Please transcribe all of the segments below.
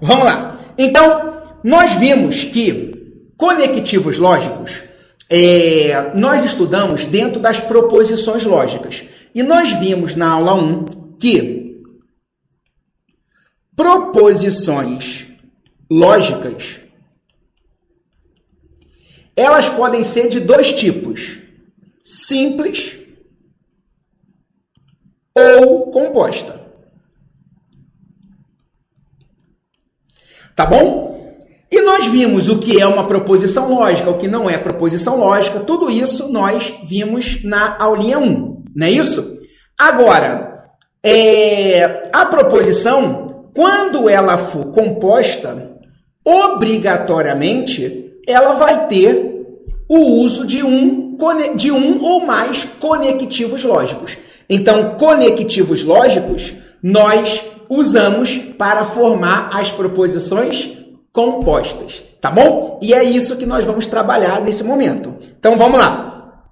Vamos lá. Então, nós vimos que conectivos lógicos é, nós estudamos dentro das proposições lógicas. E nós vimos na aula 1 que proposições lógicas elas podem ser de dois tipos: simples ou composta. Tá bom? E nós vimos o que é uma proposição lógica, o que não é proposição lógica, tudo isso nós vimos na aulinha 1, não é isso? Agora, é, a proposição, quando ela for composta, obrigatoriamente ela vai ter o uso de um, de um ou mais conectivos lógicos. Então, conectivos lógicos nós usamos para formar as proposições compostas, tá bom? E é isso que nós vamos trabalhar nesse momento. Então vamos lá.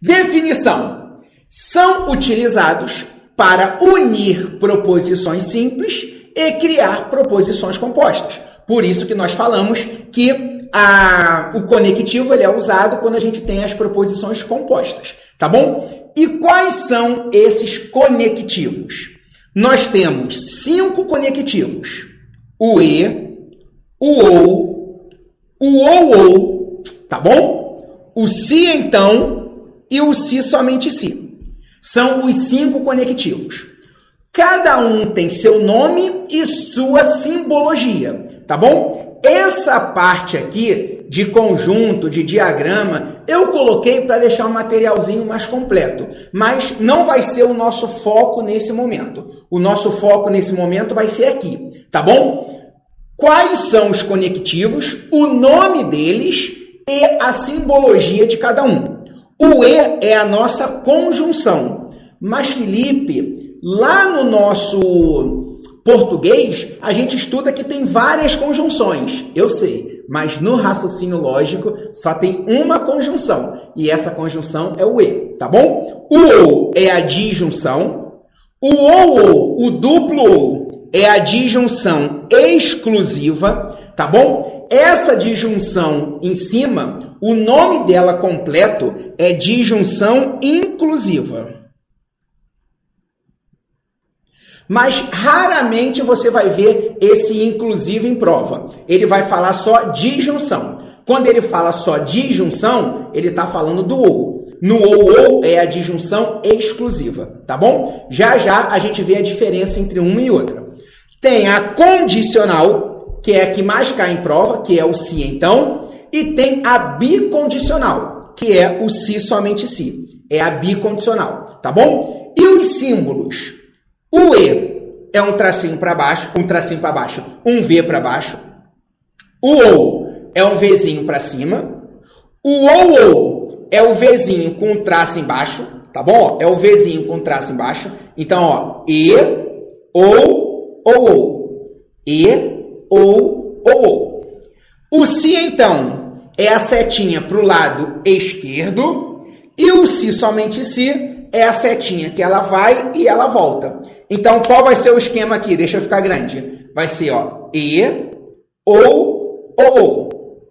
Definição: são utilizados para unir proposições simples e criar proposições compostas. Por isso que nós falamos que a, o conectivo ele é usado quando a gente tem as proposições compostas, tá bom? E quais são esses conectivos? Nós temos cinco conectivos: o e, o ou, o ou tá bom? O se então e o se somente se. São os cinco conectivos. Cada um tem seu nome e sua simbologia, tá bom? Essa parte aqui de conjunto, de diagrama, eu coloquei para deixar o materialzinho mais completo, mas não vai ser o nosso foco nesse momento. O nosso foco nesse momento vai ser aqui, tá bom? quais são os conectivos, o nome deles e a simbologia de cada um. O E é a nossa conjunção. Mas, Felipe, lá no nosso português, a gente estuda que tem várias conjunções. Eu sei, mas no raciocínio lógico só tem uma conjunção. E essa conjunção é o E, tá bom? O OU é a disjunção. O OU, o duplo OU, é a disjunção exclusiva, tá bom? Essa disjunção em cima, o nome dela completo é disjunção inclusiva. Mas raramente você vai ver esse inclusivo em prova. Ele vai falar só disjunção. Quando ele fala só disjunção, ele está falando do ou. No ou ou é a disjunção exclusiva, tá bom? Já já a gente vê a diferença entre uma e outra. Tem a condicional, que é a que mais cai em prova, que é o se então, e tem a bicondicional, que é o se somente se. É a bicondicional, tá bom? E os símbolos? O e é um tracinho para baixo, um tracinho para baixo, um v para baixo. O ou é um vzinho para cima. O ou é o vzinho com um traço embaixo, tá bom? É o vzinho com um traço embaixo. Então, ó, e ou ou. E, ou, ou. O se, então, é a setinha para o lado esquerdo e o se somente se é a setinha que ela vai e ela volta. Então, qual vai ser o esquema aqui? Deixa eu ficar grande. Vai ser, ó, e, ou, ou.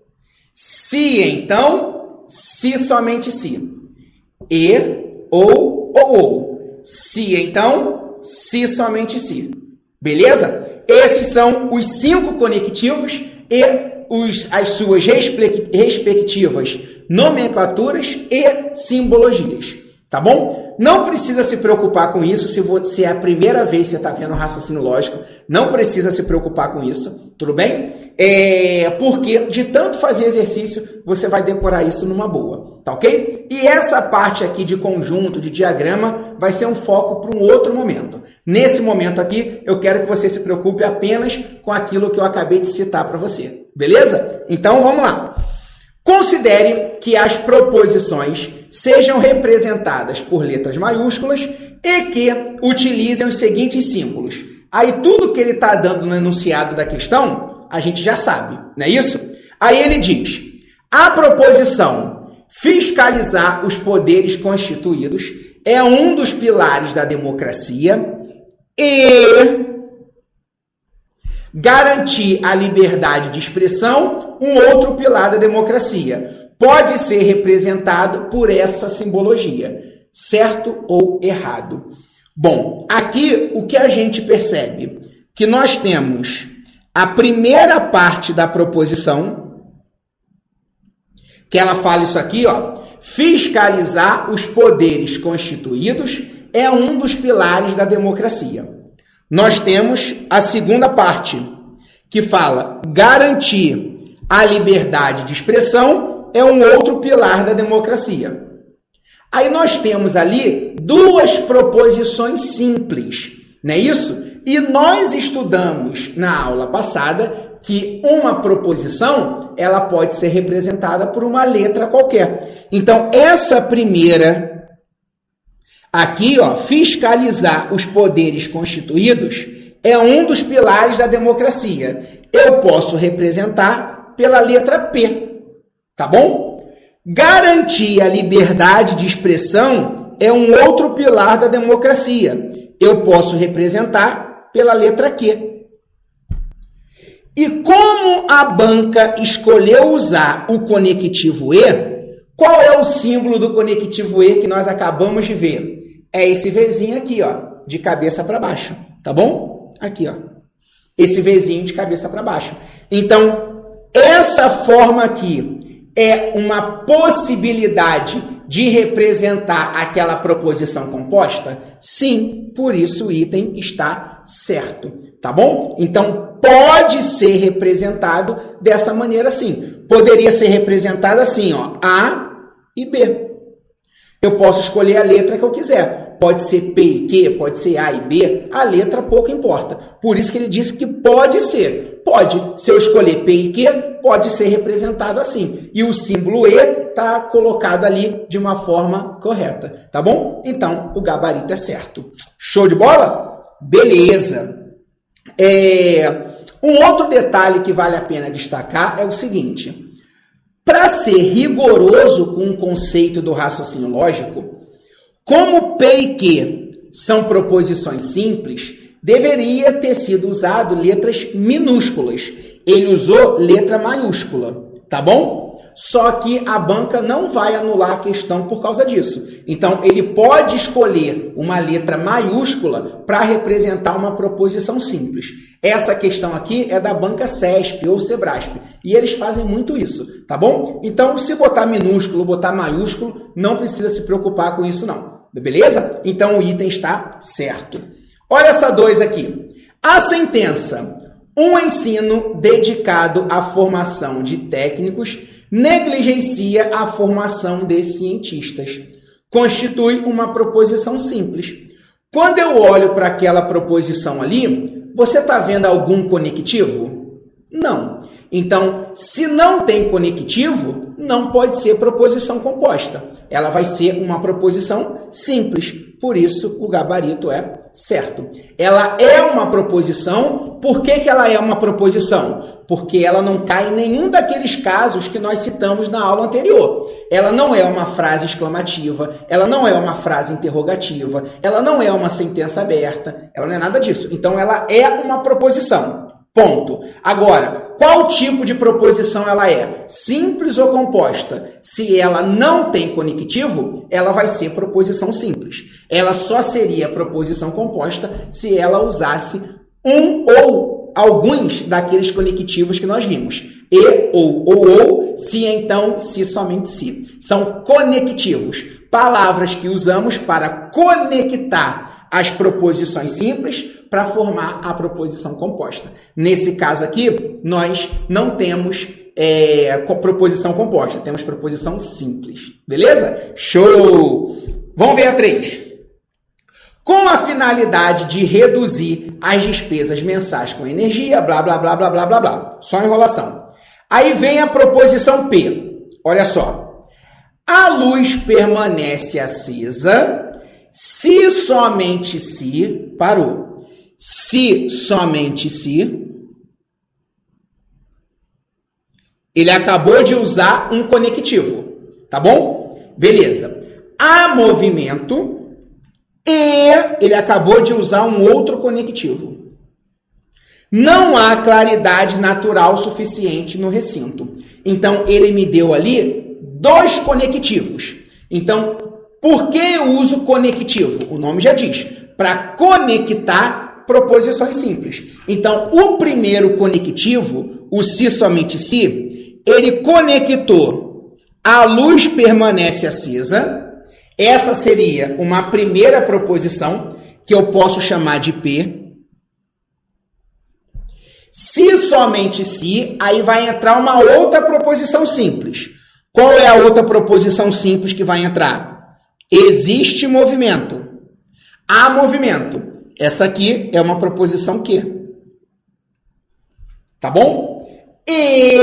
Se, então, se somente se. E, ou, ou, ou. Se, então, se somente se. Beleza? Esses são os cinco conectivos e os, as suas respectivas nomenclaturas e simbologias. Tá bom? Não precisa se preocupar com isso se, você, é a primeira vez que você está vendo raciocínio lógico. Não precisa se preocupar com isso, tudo bem? É, porque de tanto fazer exercício, você vai decorar isso numa boa, tá ok? E essa parte aqui de conjunto, de diagrama, vai ser um foco para um outro momento. Nesse momento aqui, eu quero que você se preocupe apenas com aquilo que eu acabei de citar para você, beleza? Então vamos lá. Considere que as proposições sejam representadas por letras maiúsculas e que utilizem os seguintes símbolos. Aí tudo que ele está dando no enunciado da questão, a gente já sabe, não é isso? Aí ele diz: a proposição fiscalizar os poderes constituídos é um dos pilares da democracia e Garantir a liberdade de expressão, um outro pilar da democracia. Pode ser representado por essa simbologia, certo ou errado. Bom, aqui o que a gente percebe? Que nós temos a primeira parte da proposição, que ela fala isso aqui, ó. Fiscalizar os poderes constituídos é um dos pilares da democracia. Nós temos a segunda parte, que fala garantir a liberdade de expressão é um outro pilar da democracia. Aí nós temos ali duas proposições simples, não é isso? E nós estudamos na aula passada que uma proposição ela pode ser representada por uma letra qualquer. Então, essa primeira aqui, ó, fiscalizar os poderes constituídos é um dos pilares da democracia. Eu posso representar pela letra P, tá bom? Garantir a liberdade de expressão é um outro pilar da democracia. Eu posso representar pela letra Q. E como a banca escolheu usar o conectivo E, qual é o símbolo do conectivo E que nós acabamos de ver? É esse Vzinho aqui, ó, de cabeça para baixo, tá bom? Aqui, ó. Esse Vzinho de cabeça para baixo. Então, essa forma aqui é uma possibilidade de representar aquela proposição composta? Sim, por isso o item está certo, tá bom? Então pode ser representado dessa maneira sim. Poderia ser representado assim, ó, A e B. Eu posso escolher a letra que eu quiser. Pode ser P e Q, pode ser A e B, a letra pouco importa. Por isso que ele disse que pode ser. Pode. Se eu escolher P e Q, pode ser representado assim. E o símbolo E está colocado ali de uma forma correta, tá bom? Então, o gabarito é certo. Show de bola? Beleza. É... Um outro detalhe que vale a pena destacar é o seguinte. Para ser rigoroso com o conceito do raciocínio lógico, como P e Q são proposições simples, deveria ter sido usado letras minúsculas. Ele usou letra maiúscula, tá bom? Só que a banca não vai anular a questão por causa disso. Então, ele pode escolher uma letra maiúscula para representar uma proposição simples. Essa questão aqui é da banca CESP ou Sebrasp. E eles fazem muito isso, tá bom? Então, se botar minúsculo, botar maiúsculo, não precisa se preocupar com isso, não. Beleza? Então, o item está certo. Olha essa dois aqui. A sentença. Um ensino dedicado à formação de técnicos negligencia a formação de cientistas. Constitui uma proposição simples. Quando eu olho para aquela proposição ali, você está vendo algum conectivo? Não. Então, se não tem conectivo, não pode ser proposição composta. Ela vai ser uma proposição simples. Por isso, o gabarito é certo. Ela é uma proposição. Por que, que ela é uma proposição? Porque ela não cai em nenhum daqueles casos que nós citamos na aula anterior. Ela não é uma frase exclamativa, ela não é uma frase interrogativa, ela não é uma sentença aberta, ela não é nada disso. Então, ela é uma proposição. Ponto. Agora, qual tipo de proposição ela é? Simples ou composta? Se ela não tem conectivo, ela vai ser proposição simples. Ela só seria proposição composta se ela usasse um ou alguns daqueles conectivos que nós vimos. E, ou, ou, ou, se, então, se, somente se. São conectivos. Palavras que usamos para conectar as proposições simples para formar a proposição composta. Nesse caso aqui, nós não temos é, proposição composta, temos proposição simples. Beleza? Show! Vamos ver a 3. Com a finalidade de reduzir as despesas mensais com energia, blá, blá, blá, blá, blá, blá, blá. Só enrolação. Aí vem a proposição P. Olha só. A luz permanece acesa se somente se parou se somente se, ele acabou de usar um conectivo, tá bom? Beleza. Há movimento e ele acabou de usar um outro conectivo. Não há claridade natural suficiente no recinto. Então, ele me deu ali dois conectivos. Então, por que eu uso conectivo? O nome já diz, para conectar proposições simples. Então, o primeiro conectivo, o se somente se, ele conectou a luz permanece acesa. Essa seria uma primeira proposição que eu posso chamar de P. Se somente se, aí vai entrar uma outra proposição simples. Qual é a outra proposição simples que vai entrar? Existe movimento. Há movimento. Essa aqui é uma proposição que. Tá bom? E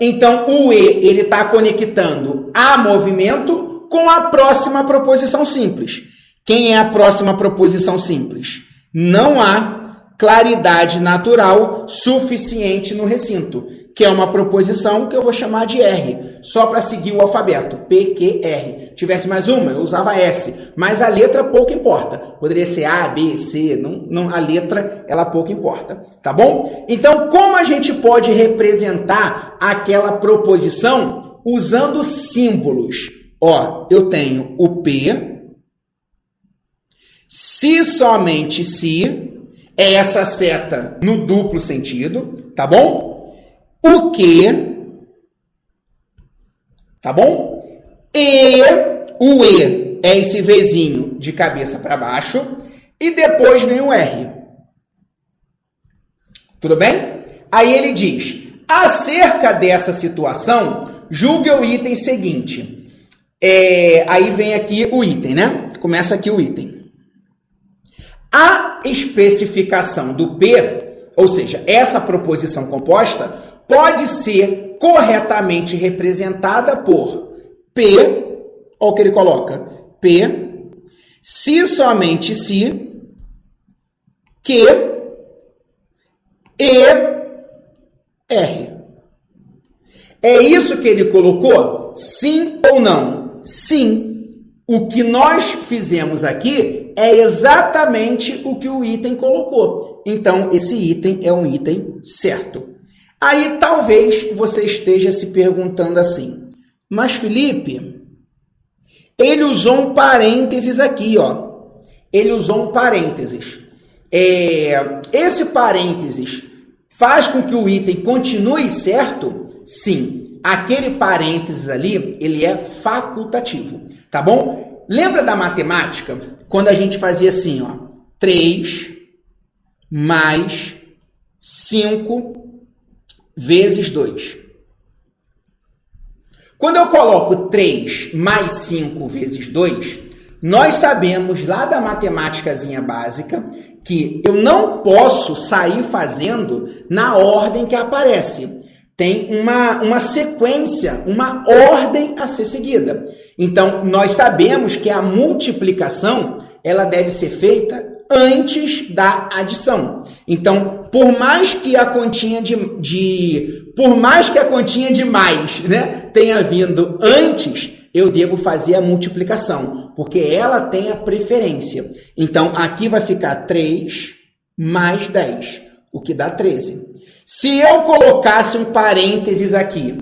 então o e ele está conectando a movimento com a próxima proposição simples. Quem é a próxima proposição simples? Não há claridade natural suficiente no recinto, que é uma proposição que eu vou chamar de R, só para seguir o alfabeto, P, Q, R. Tivesse mais uma, eu usava S, mas a letra pouco importa. Poderia ser A, B, C, não, não, a letra ela pouco importa, tá bom? Então, como a gente pode representar aquela proposição usando símbolos? Ó, eu tenho o P, se somente se, é essa seta no duplo sentido, tá bom? O que, tá bom? E, o E é esse Vzinho de cabeça para baixo, e depois vem o R. Tudo bem? Aí ele diz: acerca dessa situação, julgue o item seguinte. É, aí vem aqui o item, né? Começa aqui o item. A especificação do P, ou seja, essa proposição composta, pode ser corretamente representada por P, olha o que ele coloca, P, se somente se, que, e, R. É isso que ele colocou? Sim ou não? Sim. O que nós fizemos aqui é exatamente o que o item colocou. Então, esse item é um item certo. Aí talvez você esteja se perguntando assim: Mas Felipe, ele usou um parênteses aqui, ó. Ele usou um parênteses. É, esse parênteses faz com que o item continue certo? Sim. Aquele parênteses ali, ele é facultativo, tá bom? Lembra da matemática? Quando a gente fazia assim, ó, 3 mais 5 vezes 2. Quando eu coloco 3 mais 5 vezes 2, nós sabemos lá da matemáticazinha básica que eu não posso sair fazendo na ordem que aparece tem uma, uma sequência, uma ordem a ser seguida. Então, nós sabemos que a multiplicação ela deve ser feita antes da adição. Então, por mais que a continha de, de por mais que a continha de mais, né, tenha vindo antes, eu devo fazer a multiplicação, porque ela tem a preferência. Então, aqui vai ficar 3 mais 10, o que dá 13. Se eu colocasse um parênteses aqui,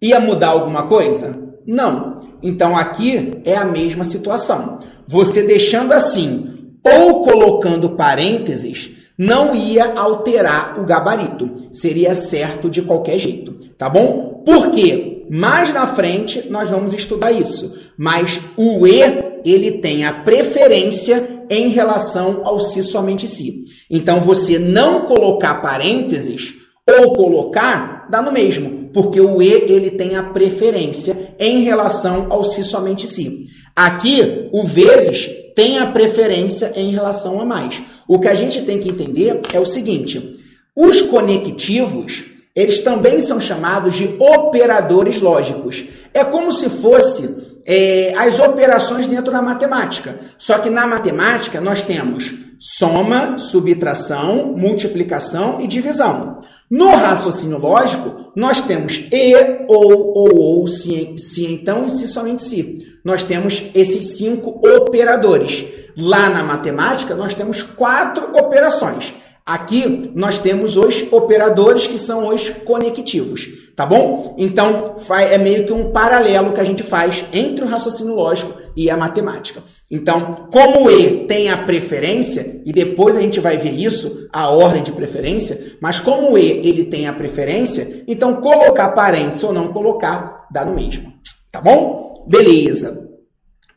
ia mudar alguma coisa? Não. Então aqui é a mesma situação. Você deixando assim ou colocando parênteses não ia alterar o gabarito. Seria certo de qualquer jeito, tá bom? Por quê? Mais na frente nós vamos estudar isso. Mas o E, ele tem a preferência em relação ao se somente si. Então você não colocar parênteses ou colocar, dá no mesmo, porque o e ele tem a preferência em relação ao se somente si. Aqui, o vezes tem a preferência em relação a mais. O que a gente tem que entender é o seguinte: os conectivos, eles também são chamados de operadores lógicos. É como se fosse é, as operações dentro da matemática. Só que na matemática nós temos soma, subtração, multiplicação e divisão. No raciocínio lógico, nós temos e, ou, ou, ou, se, se então e se somente se. Nós temos esses cinco operadores. Lá na matemática, nós temos quatro operações. Aqui nós temos os operadores que são os conectivos, tá bom? Então é meio que um paralelo que a gente faz entre o raciocínio lógico e a matemática. Então, como E tem a preferência, e depois a gente vai ver isso, a ordem de preferência, mas como E ele tem a preferência, então colocar parênteses ou não colocar dá no mesmo, tá bom? Beleza.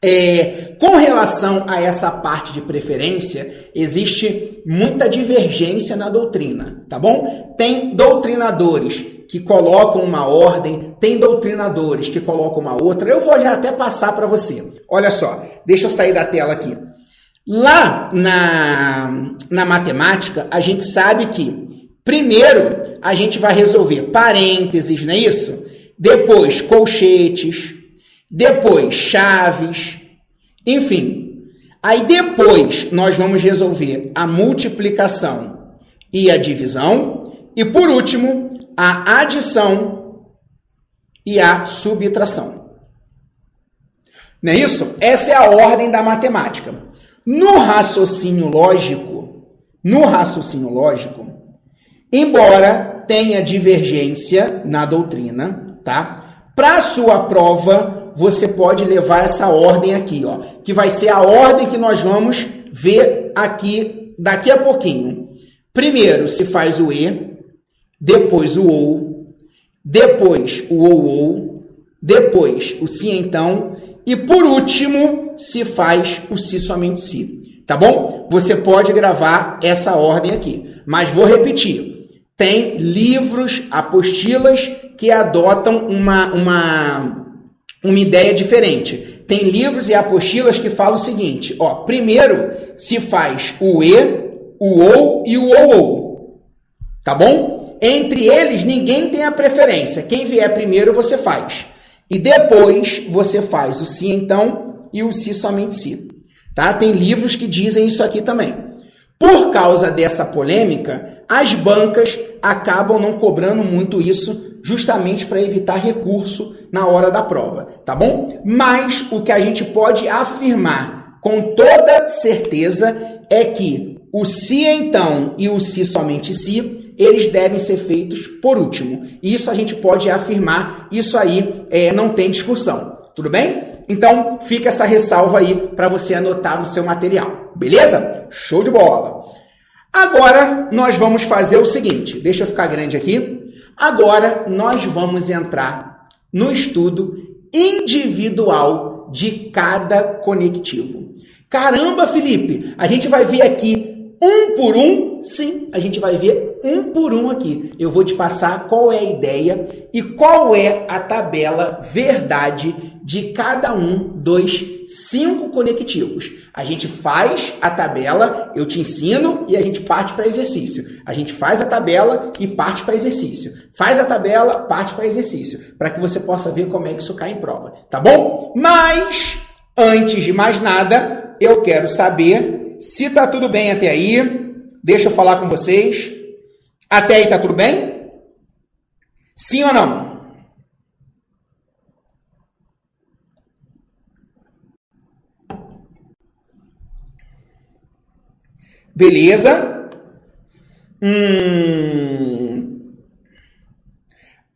É, com relação a essa parte de preferência, existe muita divergência na doutrina, tá bom? Tem doutrinadores que colocam uma ordem, tem doutrinadores que colocam uma outra. Eu vou já até passar para você. Olha só, deixa eu sair da tela aqui. Lá na, na matemática, a gente sabe que primeiro a gente vai resolver parênteses, não é isso? Depois colchetes, depois chaves, enfim. Aí depois nós vamos resolver a multiplicação e a divisão e por último a adição e a subtração. Não é isso? Essa é a ordem da matemática. No raciocínio lógico, no raciocínio lógico, embora tenha divergência na doutrina, tá? Para sua prova, você pode levar essa ordem aqui, ó, que vai ser a ordem que nós vamos ver aqui daqui a pouquinho. Primeiro se faz o e, depois o ou, depois o ou depois o se então e por último se faz o se somente se. Tá bom? Você pode gravar essa ordem aqui, mas vou repetir. Tem livros, apostilas que adotam uma, uma, uma ideia diferente. Tem livros e apostilas que falam o seguinte: ó, primeiro se faz o e, o ou e o ou. Tá bom? Entre eles, ninguém tem a preferência. Quem vier primeiro, você faz. E depois você faz o se então e o se somente se. Tá? Tem livros que dizem isso aqui também. Por causa dessa polêmica, as bancas acabam não cobrando muito isso, justamente para evitar recurso na hora da prova, tá bom? Mas o que a gente pode afirmar com toda certeza é que o se então e o se somente se, eles devem ser feitos por último. Isso a gente pode afirmar, isso aí é, não tem discussão, tudo bem? Então fica essa ressalva aí para você anotar no seu material, beleza? Show de bola! Agora nós vamos fazer o seguinte, deixa eu ficar grande aqui. Agora nós vamos entrar no estudo individual de cada conectivo. Caramba, Felipe, a gente vai ver aqui um por um? Sim, a gente vai ver um por um aqui. Eu vou te passar qual é a ideia e qual é a tabela verdade de cada um dos cinco conectivos. A gente faz a tabela, eu te ensino e a gente parte para exercício. A gente faz a tabela e parte para exercício. Faz a tabela, parte para exercício, para que você possa ver como é que isso cai em prova, tá bom? Mas antes de mais nada, eu quero saber se tá tudo bem até aí. Deixa eu falar com vocês. Até aí tá tudo bem? Sim ou não? Beleza? Hum...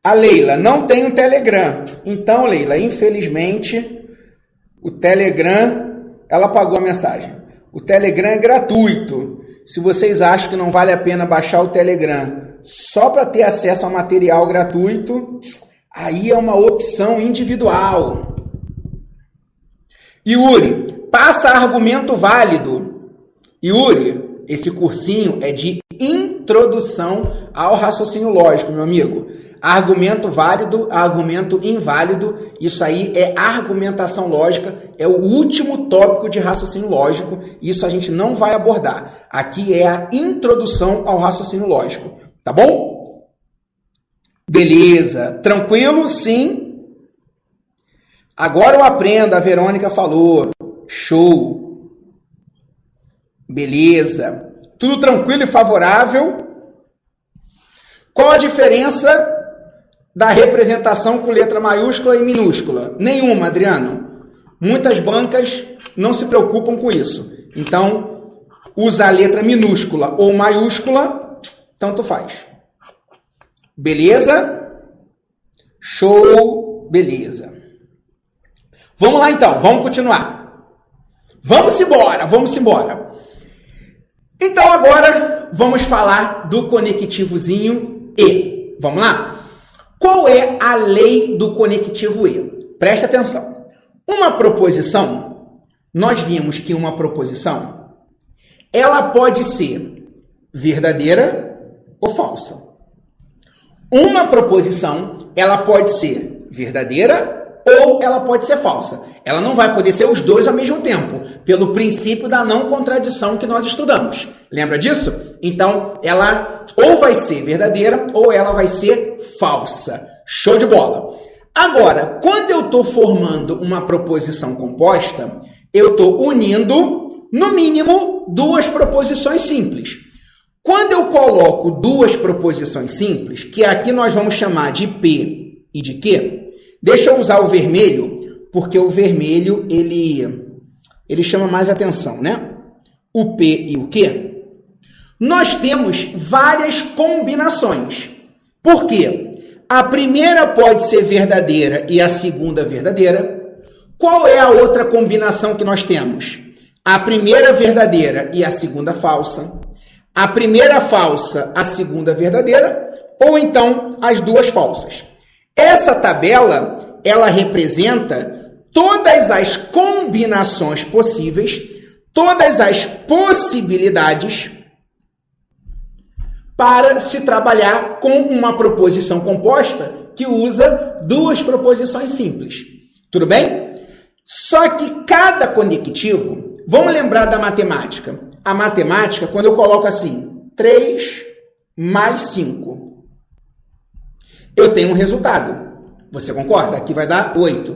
A Leila não tem um Telegram. Então, Leila, infelizmente, o Telegram, ela pagou a mensagem. O Telegram é gratuito. Se vocês acham que não vale a pena baixar o Telegram só para ter acesso ao material gratuito, aí é uma opção individual. Yuri, passa argumento válido. Yuri, esse cursinho é de introdução ao raciocínio lógico, meu amigo. Argumento válido, argumento inválido, isso aí é argumentação lógica, é o último tópico de raciocínio lógico, isso a gente não vai abordar. Aqui é a introdução ao raciocínio lógico, tá bom? Beleza, tranquilo? Sim. Agora eu aprendo, a Verônica falou. Show. Beleza. Tudo tranquilo e favorável. Qual a diferença da representação com letra maiúscula e minúscula? Nenhuma, Adriano. Muitas bancas não se preocupam com isso. Então, usa a letra minúscula ou maiúscula, tanto faz. Beleza? Show, beleza. Vamos lá então, vamos continuar. Vamos embora, vamos embora. Então agora vamos falar do conectivozinho E. Vamos lá? Qual é a lei do conectivo E? Presta atenção. Uma proposição, nós vimos que uma proposição, ela pode ser verdadeira ou falsa. Uma proposição, ela pode ser verdadeira ou ela pode ser falsa. Ela não vai poder ser os dois ao mesmo tempo, pelo princípio da não contradição que nós estudamos. Lembra disso? Então, ela ou vai ser verdadeira ou ela vai ser falsa. Show de bola. Agora, quando eu estou formando uma proposição composta, eu estou unindo, no mínimo, duas proposições simples. Quando eu coloco duas proposições simples, que aqui nós vamos chamar de P e de Q, Deixa eu usar o vermelho, porque o vermelho ele, ele chama mais atenção, né? O P e o Q. Nós temos várias combinações. Por quê? A primeira pode ser verdadeira e a segunda verdadeira. Qual é a outra combinação que nós temos? A primeira verdadeira e a segunda falsa. A primeira falsa, a segunda verdadeira, ou então as duas falsas. Essa tabela, ela representa todas as combinações possíveis, todas as possibilidades para se trabalhar com uma proposição composta que usa duas proposições simples. Tudo bem? Só que cada conectivo, vamos lembrar da matemática. A matemática, quando eu coloco assim, 3 mais 5 eu tenho um resultado. Você concorda? Aqui vai dar 8.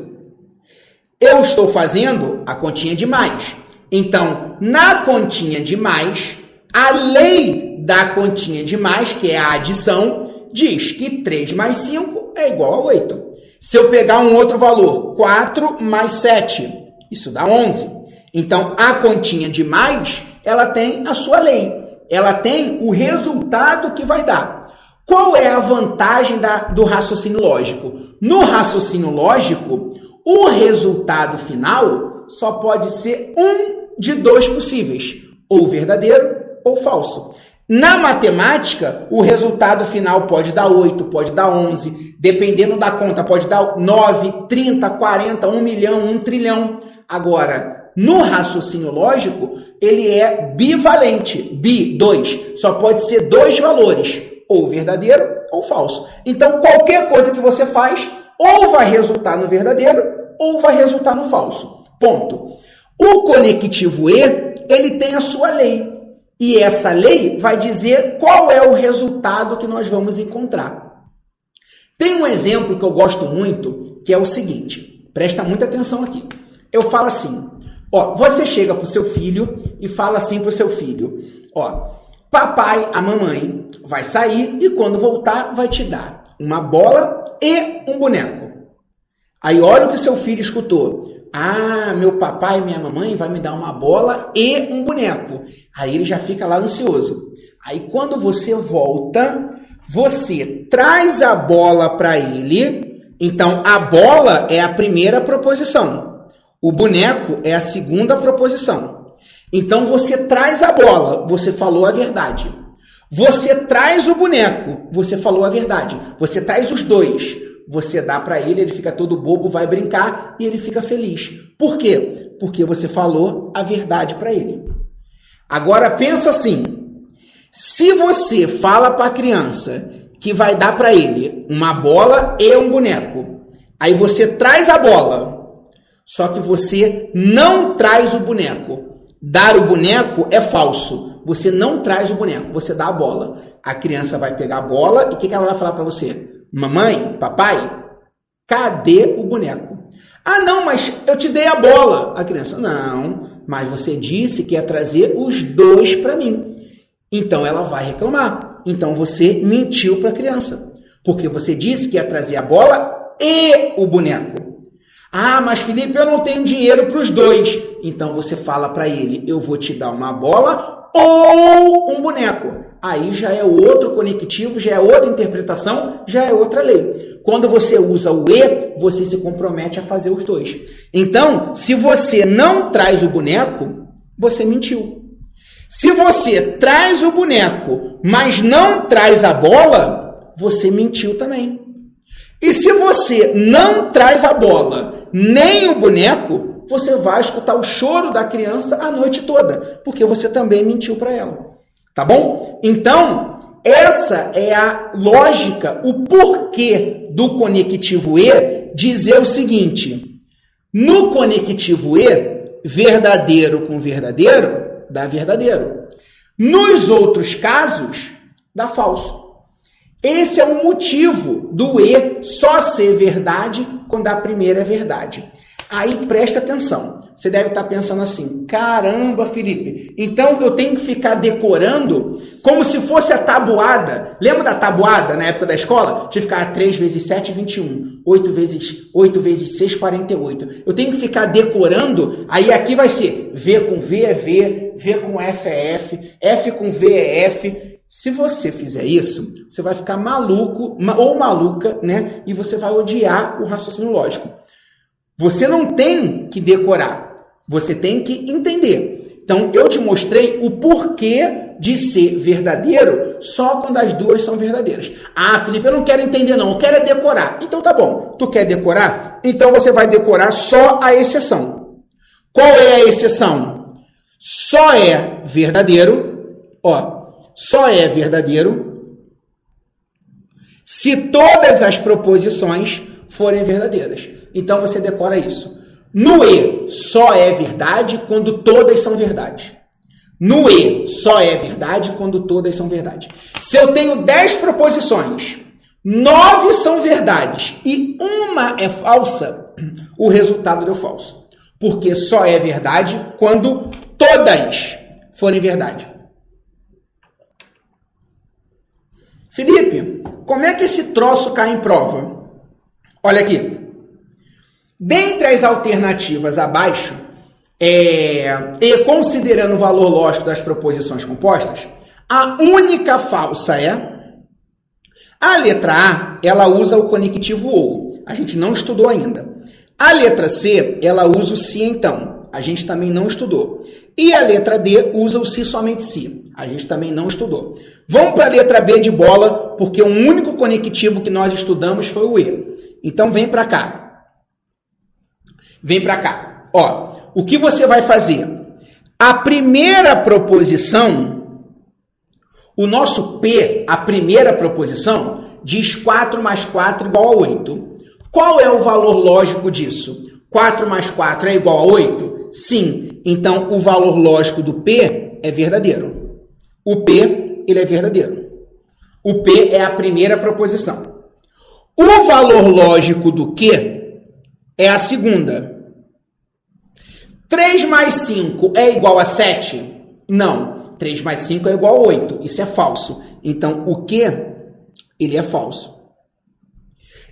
Eu estou fazendo a continha de mais. Então, na continha de mais, a lei da continha de mais, que é a adição, diz que 3 mais 5 é igual a 8. Se eu pegar um outro valor, 4 mais 7, isso dá 11. Então, a continha de mais, ela tem a sua lei. Ela tem o resultado que vai dar. Qual é a vantagem da, do raciocínio lógico? No raciocínio lógico, o resultado final só pode ser um de dois possíveis, ou verdadeiro ou falso. Na matemática, o resultado final pode dar 8, pode dar 11, dependendo da conta, pode dar 9, 30, 40, 1 milhão, 1 trilhão. Agora, no raciocínio lógico, ele é bivalente. Bi, 2. Só pode ser dois valores ou verdadeiro ou falso. Então, qualquer coisa que você faz, ou vai resultar no verdadeiro, ou vai resultar no falso. Ponto. O conectivo E, ele tem a sua lei. E essa lei vai dizer qual é o resultado que nós vamos encontrar. Tem um exemplo que eu gosto muito, que é o seguinte. Presta muita atenção aqui. Eu falo assim, ó, você chega para o seu filho e fala assim para o seu filho, ó, Papai, a mamãe, vai sair e quando voltar vai te dar uma bola e um boneco. Aí olha o que seu filho escutou. Ah, meu papai e minha mamãe vai me dar uma bola e um boneco. Aí ele já fica lá ansioso. Aí quando você volta, você traz a bola para ele. Então a bola é a primeira proposição. O boneco é a segunda proposição. Então você traz a bola, você falou a verdade. Você traz o boneco, você falou a verdade. Você traz os dois, você dá para ele, ele fica todo bobo, vai brincar e ele fica feliz. Por quê? Porque você falou a verdade para ele. Agora pensa assim: se você fala para a criança que vai dar para ele uma bola e um boneco, aí você traz a bola, só que você não traz o boneco. Dar o boneco é falso. Você não traz o boneco, você dá a bola. A criança vai pegar a bola e o que, que ela vai falar para você? Mamãe, papai, cadê o boneco? Ah, não, mas eu te dei a bola. A criança, não, mas você disse que ia trazer os dois para mim. Então ela vai reclamar. Então você mentiu para a criança. Porque você disse que ia trazer a bola e o boneco. Ah, mas Felipe, eu não tenho dinheiro para os dois. Então você fala para ele: eu vou te dar uma bola ou um boneco. Aí já é outro conectivo, já é outra interpretação, já é outra lei. Quando você usa o e, você se compromete a fazer os dois. Então, se você não traz o boneco, você mentiu. Se você traz o boneco, mas não traz a bola, você mentiu também. E se você não traz a bola nem o boneco, você vai escutar o choro da criança a noite toda, porque você também mentiu para ela. Tá bom? Então, essa é a lógica, o porquê do conectivo E dizer o seguinte: no conectivo E, verdadeiro com verdadeiro dá verdadeiro. Nos outros casos, dá falso. Esse é o motivo do E só ser verdade quando a primeira é verdade. Aí presta atenção. Você deve estar pensando assim: caramba, Felipe, então eu tenho que ficar decorando como se fosse a tabuada. Lembra da tabuada na época da escola? Tinha que ficar 3 vezes 7, 21. 8 vezes 8 vezes 6, 48. Eu tenho que ficar decorando, aí aqui vai ser V com V é V, V com F é F, F com V é F. Se você fizer isso, você vai ficar maluco ou maluca, né? E você vai odiar o raciocínio lógico. Você não tem que decorar, você tem que entender. Então, eu te mostrei o porquê de ser verdadeiro só quando as duas são verdadeiras. Ah, Felipe, eu não quero entender, não, eu quero é decorar. Então tá bom, tu quer decorar? Então você vai decorar só a exceção. Qual é a exceção? Só é verdadeiro, ó, só é verdadeiro se todas as proposições forem verdadeiras. Então você decora isso. No E só é verdade quando todas são verdade. No E só é verdade quando todas são verdade. Se eu tenho 10 proposições, nove são verdades e uma é falsa, o resultado deu falso. Porque só é verdade quando todas forem verdade. Felipe, como é que esse troço cai em prova? Olha aqui. Dentre as alternativas abaixo, é, e considerando o valor lógico das proposições compostas, a única falsa é a letra A, ela usa o conectivo ou. A gente não estudou ainda. A letra C, ela usa o se então. A gente também não estudou. E a letra D usa o se somente se. A gente também não estudou. Vamos para a letra B de bola, porque o único conectivo que nós estudamos foi o E. Então vem para cá. Vem para cá. Ó, o que você vai fazer? A primeira proposição, o nosso P, a primeira proposição, diz 4 mais 4 igual a 8. Qual é o valor lógico disso? 4 mais 4 é igual a 8? Sim. Então, o valor lógico do P é verdadeiro. O P, ele é verdadeiro. O P é a primeira proposição. O valor lógico do Q é a segunda. 3 mais 5 é igual a 7? Não. 3 mais 5 é igual a 8. Isso é falso. Então, o que? Ele é falso.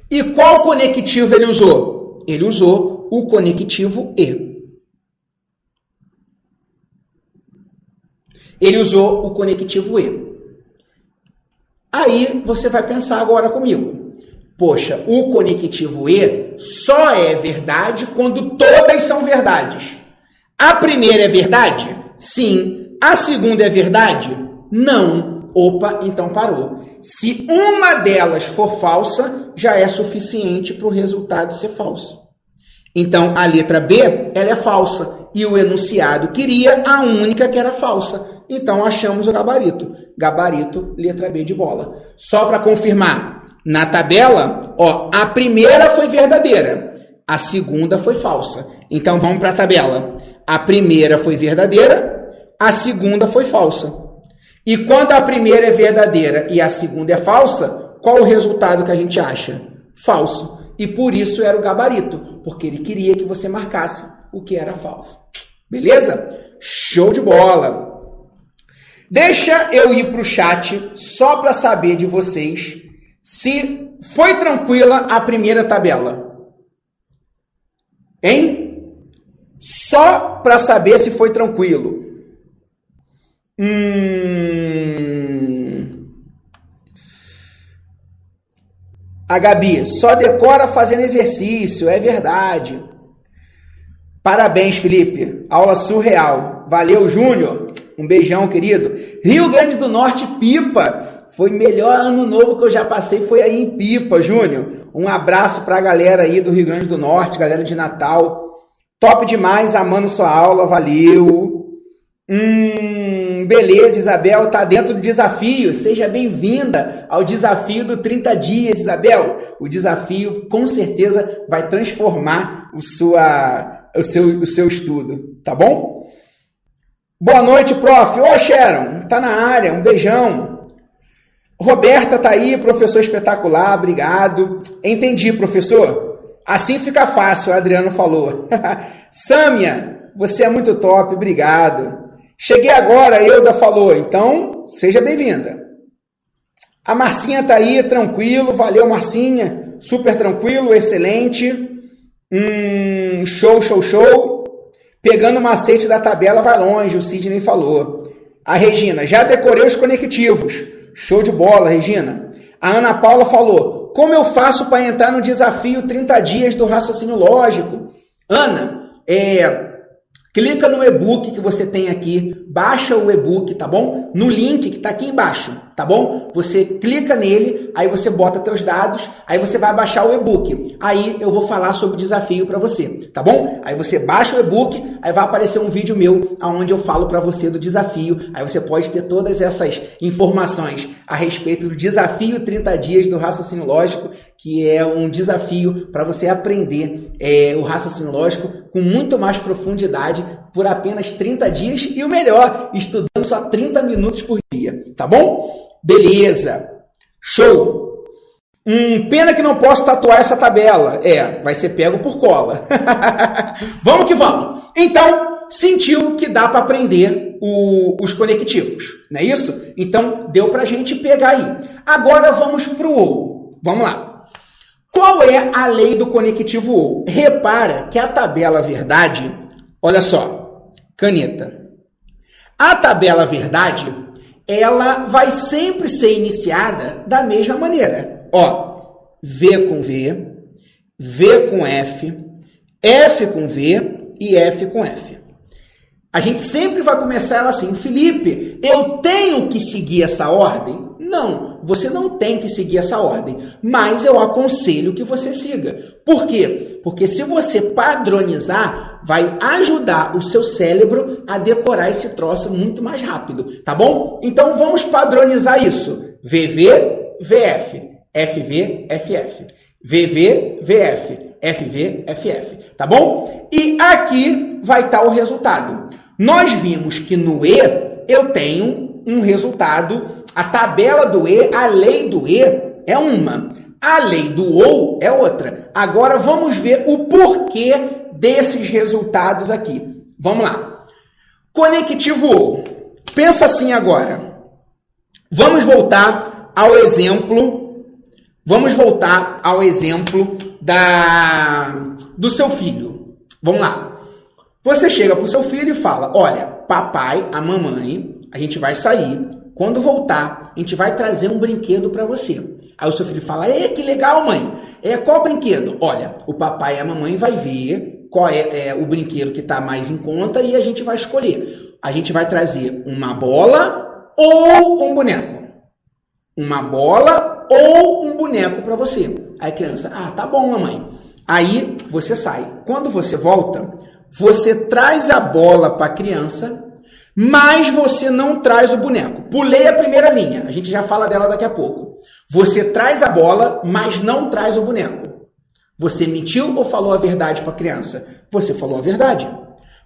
E qual conectivo ele usou? Ele usou o conectivo E. Ele usou o conectivo E. Aí você vai pensar agora comigo. Poxa, o conectivo E só é verdade quando todas são verdades. A primeira é verdade? Sim. A segunda é verdade? Não. Opa, então parou. Se uma delas for falsa, já é suficiente para o resultado ser falso. Então, a letra B, ela é falsa. E o enunciado queria a única que era falsa. Então, achamos o gabarito. Gabarito, letra B de bola. Só para confirmar, na tabela, ó, a primeira foi verdadeira, a segunda foi falsa. Então, vamos para a tabela. A primeira foi verdadeira, a segunda foi falsa. E quando a primeira é verdadeira e a segunda é falsa, qual o resultado que a gente acha? Falso. E por isso era o gabarito, porque ele queria que você marcasse o que era falso. Beleza? Show de bola! Deixa eu ir para o chat só para saber de vocês se foi tranquila a primeira tabela. Hein? Só para saber se foi tranquilo. Hum... A Gabi, só decora fazendo exercício, é verdade. Parabéns, Felipe. Aula surreal. Valeu, Júnior. Um beijão, querido. Rio Grande do Norte, Pipa. Foi melhor ano novo que eu já passei, foi aí em Pipa, Júnior. Um abraço para a galera aí do Rio Grande do Norte, galera de Natal. Top demais, amando sua aula, valeu. Hum, beleza, Isabel, tá dentro do desafio. Seja bem-vinda ao desafio do 30 dias, Isabel. O desafio com certeza vai transformar o, sua, o, seu, o seu estudo, tá bom? Boa noite, prof. Ô, Sharon, tá na área, um beijão. Roberta tá aí, professor espetacular, obrigado. Entendi, professor. Assim fica fácil, o Adriano falou. Sâmia, você é muito top, obrigado. Cheguei agora, Euda falou, então seja bem-vinda. A Marcinha tá aí, tranquilo, valeu Marcinha, super tranquilo, excelente. Hum, show, show, show. Pegando o macete da tabela vai longe, o Sidney falou. A Regina, já decorei os conectivos. Show de bola, Regina. A Ana Paula falou: Como eu faço para entrar no desafio 30 dias do raciocínio lógico? Ana, é, Clica no e-book que você tem aqui, baixa o e-book, tá bom? No link que está aqui embaixo, tá bom? Você clica nele, aí você bota teus dados, aí você vai baixar o e-book. Aí eu vou falar sobre o desafio para você, tá bom? Aí você baixa o e-book, aí vai aparecer um vídeo meu aonde eu falo para você do desafio. Aí você pode ter todas essas informações a respeito do desafio 30 dias do raciocínio lógico, que é um desafio para você aprender é, o raciocínio lógico com muito mais profundidade por apenas 30 dias e o melhor, estudando só 30 minutos por dia, tá bom? Beleza. Show. Hum, pena que não posso tatuar essa tabela. É, vai ser pego por cola. vamos que vamos. Então, sentiu que dá para aprender o, os conectivos, não é isso? Então, deu para gente pegar aí. Agora vamos para o. Vamos lá. Qual é a lei do conectivo OU? Repara que a tabela verdade, olha só, caneta. A tabela verdade, ela vai sempre ser iniciada da mesma maneira. Ó, V com V, V com F, F com V e F com F. A gente sempre vai começar ela assim, Felipe, eu tenho que seguir essa ordem? Não, você não tem que seguir essa ordem, mas eu aconselho que você siga. Por quê? Porque se você padronizar, vai ajudar o seu cérebro a decorar esse troço muito mais rápido, tá bom? Então vamos padronizar isso. VV, VF, FV, FF. VV, VF, FV, FF, tá bom? E aqui vai estar o resultado. Nós vimos que no E eu tenho um resultado a tabela do E, a lei do E é uma. A lei do OU é outra. Agora vamos ver o porquê desses resultados aqui. Vamos lá. Conectivo OU. Pensa assim agora. Vamos voltar ao exemplo. Vamos voltar ao exemplo da do seu filho. Vamos lá. Você chega para o seu filho e fala: Olha, papai, a mamãe, a gente vai sair quando voltar, a gente vai trazer um brinquedo para você. Aí o seu filho fala: "É que legal, mãe. É qual brinquedo? Olha, o papai e a mamãe vai ver qual é, é o brinquedo que está mais em conta e a gente vai escolher. A gente vai trazer uma bola ou um boneco. Uma bola ou um boneco para você. Aí a criança: "Ah, tá bom, mamãe." Aí você sai. Quando você volta, você traz a bola para a criança mas você não traz o boneco. Pulei a primeira linha, a gente já fala dela daqui a pouco. Você traz a bola, mas não traz o boneco. Você mentiu ou falou a verdade para a criança? Você falou a verdade.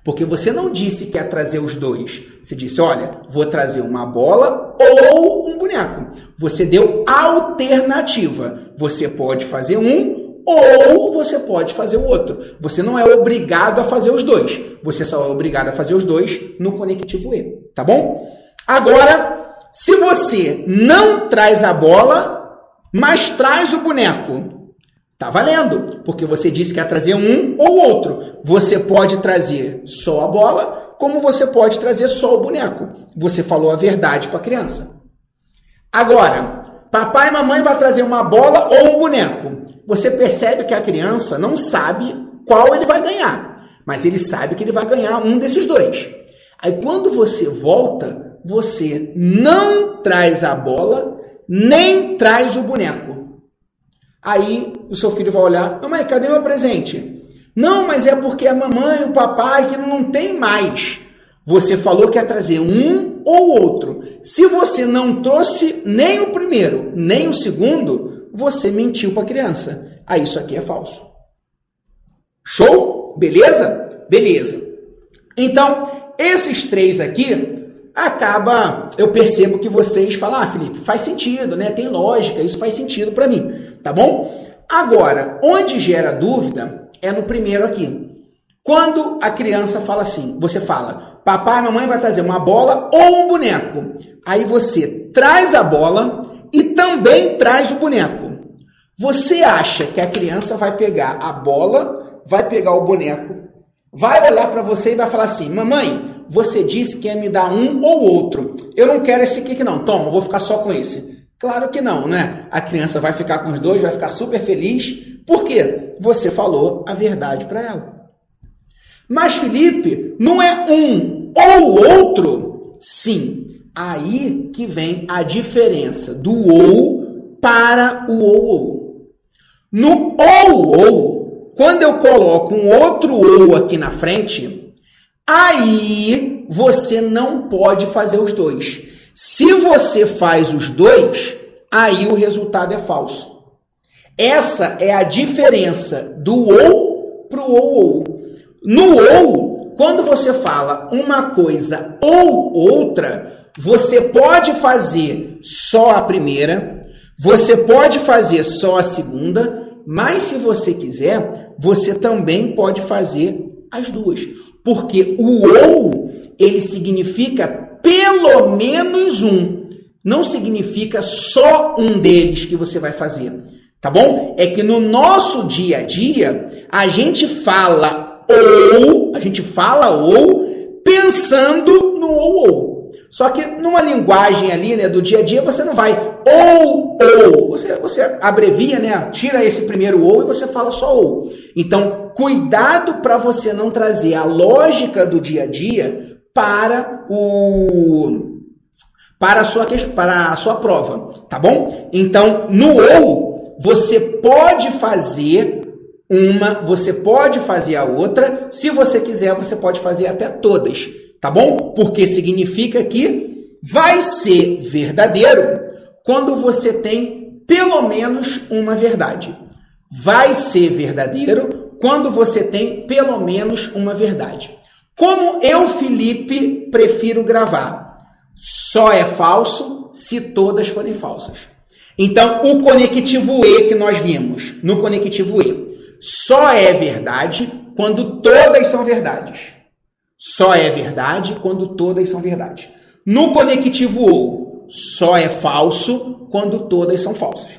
Porque você não disse que ia trazer os dois. Você disse, olha, vou trazer uma bola ou um boneco. Você deu alternativa. Você pode fazer um ou você pode fazer o outro. Você não é obrigado a fazer os dois. Você só é obrigado a fazer os dois no conectivo E, tá bom? Agora, se você não traz a bola, mas traz o boneco, Tá valendo, porque você disse que ia trazer um ou outro. Você pode trazer só a bola, como você pode trazer só o boneco. Você falou a verdade para a criança. Agora, papai e mamãe vai trazer uma bola ou um boneco. Você percebe que a criança não sabe qual ele vai ganhar, mas ele sabe que ele vai ganhar um desses dois. Aí quando você volta, você não traz a bola, nem traz o boneco. Aí o seu filho vai olhar, mamãe, cadê meu presente? Não, mas é porque a mamãe e o papai que não tem mais. Você falou que ia trazer um ou outro. Se você não trouxe nem o primeiro, nem o segundo, você mentiu para a criança. Aí isso aqui é falso. Show? Beleza? Beleza. Então, esses três aqui acaba, eu percebo que vocês falam, ah, Felipe, faz sentido, né? Tem lógica, isso faz sentido para mim, tá bom? Agora, onde gera dúvida é no primeiro aqui. Quando a criança fala assim, você fala, papai mamãe vai trazer uma bola ou um boneco. Aí você traz a bola e também traz o boneco. Você acha que a criança vai pegar a bola, vai pegar o boneco, vai olhar para você e vai falar assim: Mamãe, você disse que ia me dar um ou outro. Eu não quero esse aqui não. Toma, vou ficar só com esse. Claro que não, né? A criança vai ficar com os dois, vai ficar super feliz, porque você falou a verdade para ela. Mas Felipe, não é um ou outro? Sim. Aí que vem a diferença do ou para o ou ou. No ou ou, quando eu coloco um outro ou aqui na frente, Aí você não pode fazer os dois. Se você faz os dois, aí o resultado é falso. Essa é a diferença do ou para o ou ou. No ou, quando você fala uma coisa ou outra, você pode fazer só a primeira, você pode fazer só a segunda, mas se você quiser, você também pode fazer as duas. Porque o ou, ele significa pelo menos um. Não significa só um deles que você vai fazer. Tá bom? É que no nosso dia a dia, a gente fala ou, a gente fala ou, pensando no ou ou. Só que numa linguagem ali, né, do dia a dia, você não vai ou ou. Você, você abrevia, né? Tira esse primeiro ou e você fala só ou. Então, cuidado para você não trazer a lógica do dia a dia para o para a sua para a sua prova, tá bom? Então, no ou você pode fazer uma, você pode fazer a outra, se você quiser, você pode fazer até todas tá bom? Porque significa que vai ser verdadeiro quando você tem pelo menos uma verdade. Vai ser verdadeiro quando você tem pelo menos uma verdade. Como eu, Felipe, prefiro gravar? Só é falso se todas forem falsas. Então, o conectivo E que nós vimos no conectivo E só é verdade quando todas são verdades. Só é verdade quando todas são verdade. No conectivo ou, só é falso quando todas são falsas.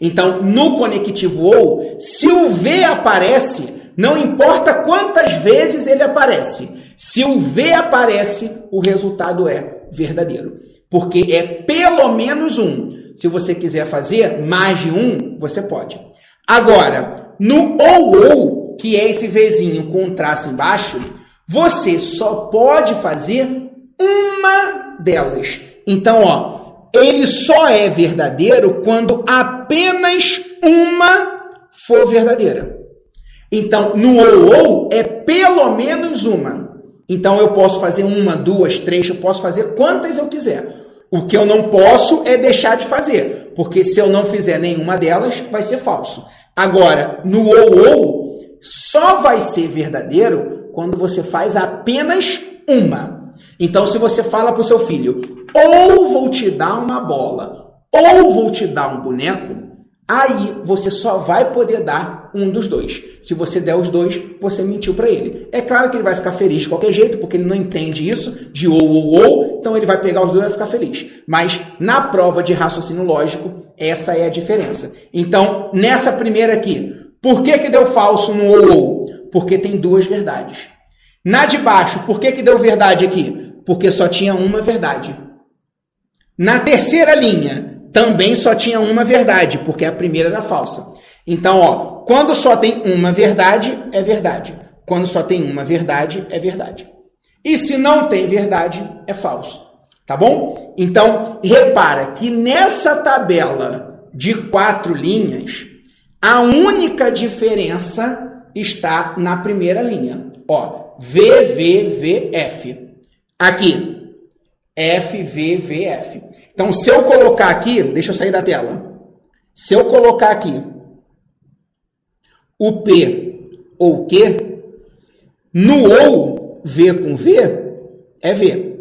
Então, no conectivo ou, se o V aparece, não importa quantas vezes ele aparece. Se o V aparece, o resultado é verdadeiro. Porque é pelo menos um. Se você quiser fazer mais de um, você pode. Agora, no ou ou, que é esse Vzinho com um traço embaixo, você só pode fazer uma delas. Então, ó, ele só é verdadeiro quando apenas uma for verdadeira. Então, no ou ou é pelo menos uma. Então, eu posso fazer uma, duas, três, eu posso fazer quantas eu quiser. O que eu não posso é deixar de fazer, porque se eu não fizer nenhuma delas, vai ser falso. Agora, no ou ou, só vai ser verdadeiro quando você faz apenas uma. Então, se você fala para o seu filho, ou vou te dar uma bola, ou vou te dar um boneco, aí você só vai poder dar um dos dois. Se você der os dois, você mentiu para ele. É claro que ele vai ficar feliz de qualquer jeito, porque ele não entende isso de ou ou ou, então ele vai pegar os dois e vai ficar feliz. Mas na prova de raciocínio lógico, essa é a diferença. Então, nessa primeira aqui, Por que, que deu falso no ou ou? Porque tem duas verdades. Na de baixo, por que, que deu verdade aqui? Porque só tinha uma verdade. Na terceira linha, também só tinha uma verdade, porque a primeira era falsa. Então, ó, quando só tem uma verdade, é verdade. Quando só tem uma verdade, é verdade. E se não tem verdade, é falso. Tá bom? Então, repara que nessa tabela de quatro linhas, a única diferença está na primeira linha. Ó, VVVF. Aqui, FVVF. Então, se eu colocar aqui, deixa eu sair da tela. Se eu colocar aqui o P ou Q, no ou, V com V, é V.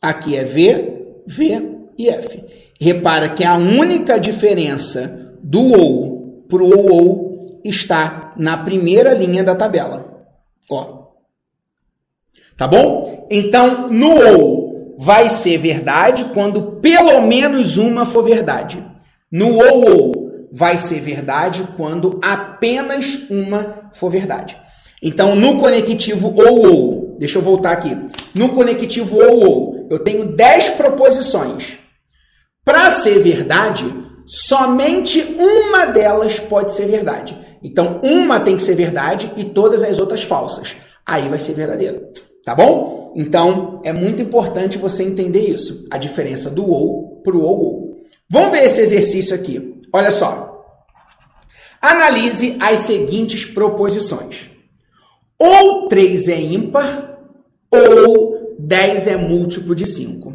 Aqui é V, V e F. Repara que a única diferença do ou para o ou está na primeira linha da tabela. Ó. Tá bom? Então, no ou vai ser verdade quando pelo menos uma for verdade. No ou ou vai ser verdade quando apenas uma for verdade. Então, no conectivo ou ou, deixa eu voltar aqui. No conectivo ou ou, eu tenho 10 proposições. Para ser verdade, somente uma delas pode ser verdade. Então, uma tem que ser verdade e todas as outras falsas. Aí vai ser verdadeiro. Tá bom? Então, é muito importante você entender isso. A diferença do ou para o ou ou. Vamos ver esse exercício aqui. Olha só. Analise as seguintes proposições. Ou 3 é ímpar, ou 10 é múltiplo de 5.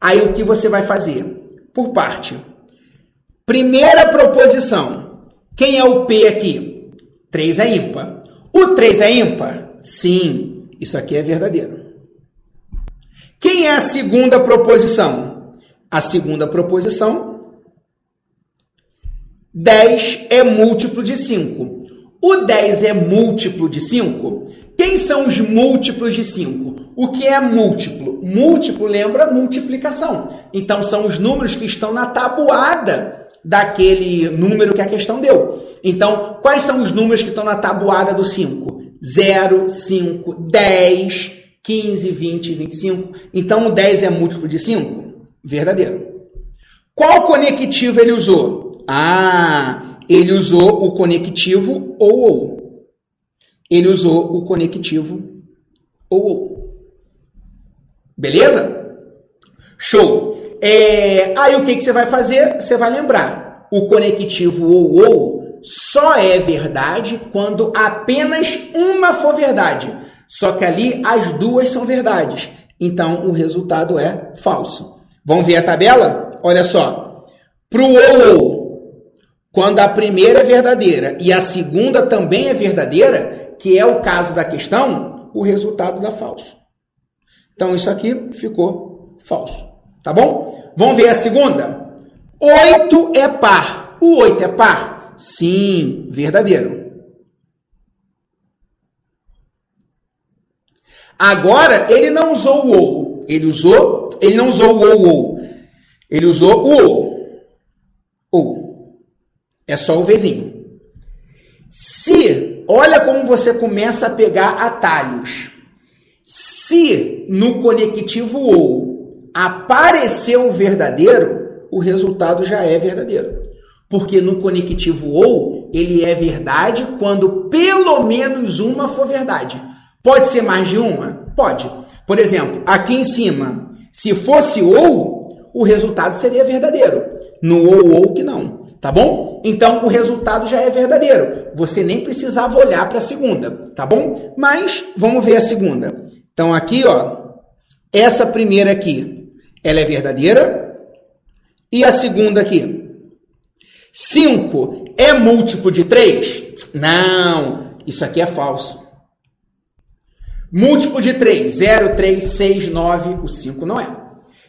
Aí o que você vai fazer? Por parte. Primeira proposição. Quem é o P aqui? 3 é ímpar. O 3 é ímpar? Sim, isso aqui é verdadeiro. Quem é a segunda proposição? A segunda proposição 10 é múltiplo de 5. O 10 é múltiplo de 5? Quem são os múltiplos de 5? O que é múltiplo? Múltiplo lembra multiplicação. Então são os números que estão na tabuada daquele número que a questão deu. Então, quais são os números que estão na tabuada do 5? 0, 5, 10, 15, 20, 25. Então, o 10 é múltiplo de 5? Verdadeiro. Qual conectivo ele usou? Ah, ele usou o conectivo ou ou. Ele usou o conectivo ou ou. Beleza? Show. É, aí o que, que você vai fazer? Você vai lembrar. O conectivo ou ou só é verdade quando apenas uma for verdade. Só que ali as duas são verdades. Então o resultado é falso. Vamos ver a tabela? Olha só. Para o ou ou, quando a primeira é verdadeira e a segunda também é verdadeira, que é o caso da questão, o resultado dá falso. Então isso aqui ficou falso. Tá bom? Vamos ver a segunda? 8 é par. O 8 é par? Sim, verdadeiro. Agora, ele não usou o ou. Ele usou, ele não usou o ou, ou. Ele usou o ou. Ou. É só o vizinho. Se, olha como você começa a pegar atalhos. Se no conectivo ou apareceu o verdadeiro, o resultado já é verdadeiro. Porque no conectivo ou, ele é verdade quando pelo menos uma for verdade. Pode ser mais de uma? Pode. Por exemplo, aqui em cima, se fosse ou, o resultado seria verdadeiro. No ou ou que não. Tá bom? Então o resultado já é verdadeiro. Você nem precisava olhar para a segunda, tá bom? Mas vamos ver a segunda. Então aqui, ó, essa primeira aqui, ela é verdadeira. E a segunda aqui? 5 é múltiplo de 3? Não, isso aqui é falso. Múltiplo de 3, 0, 3, 6, 9, o 5 não é.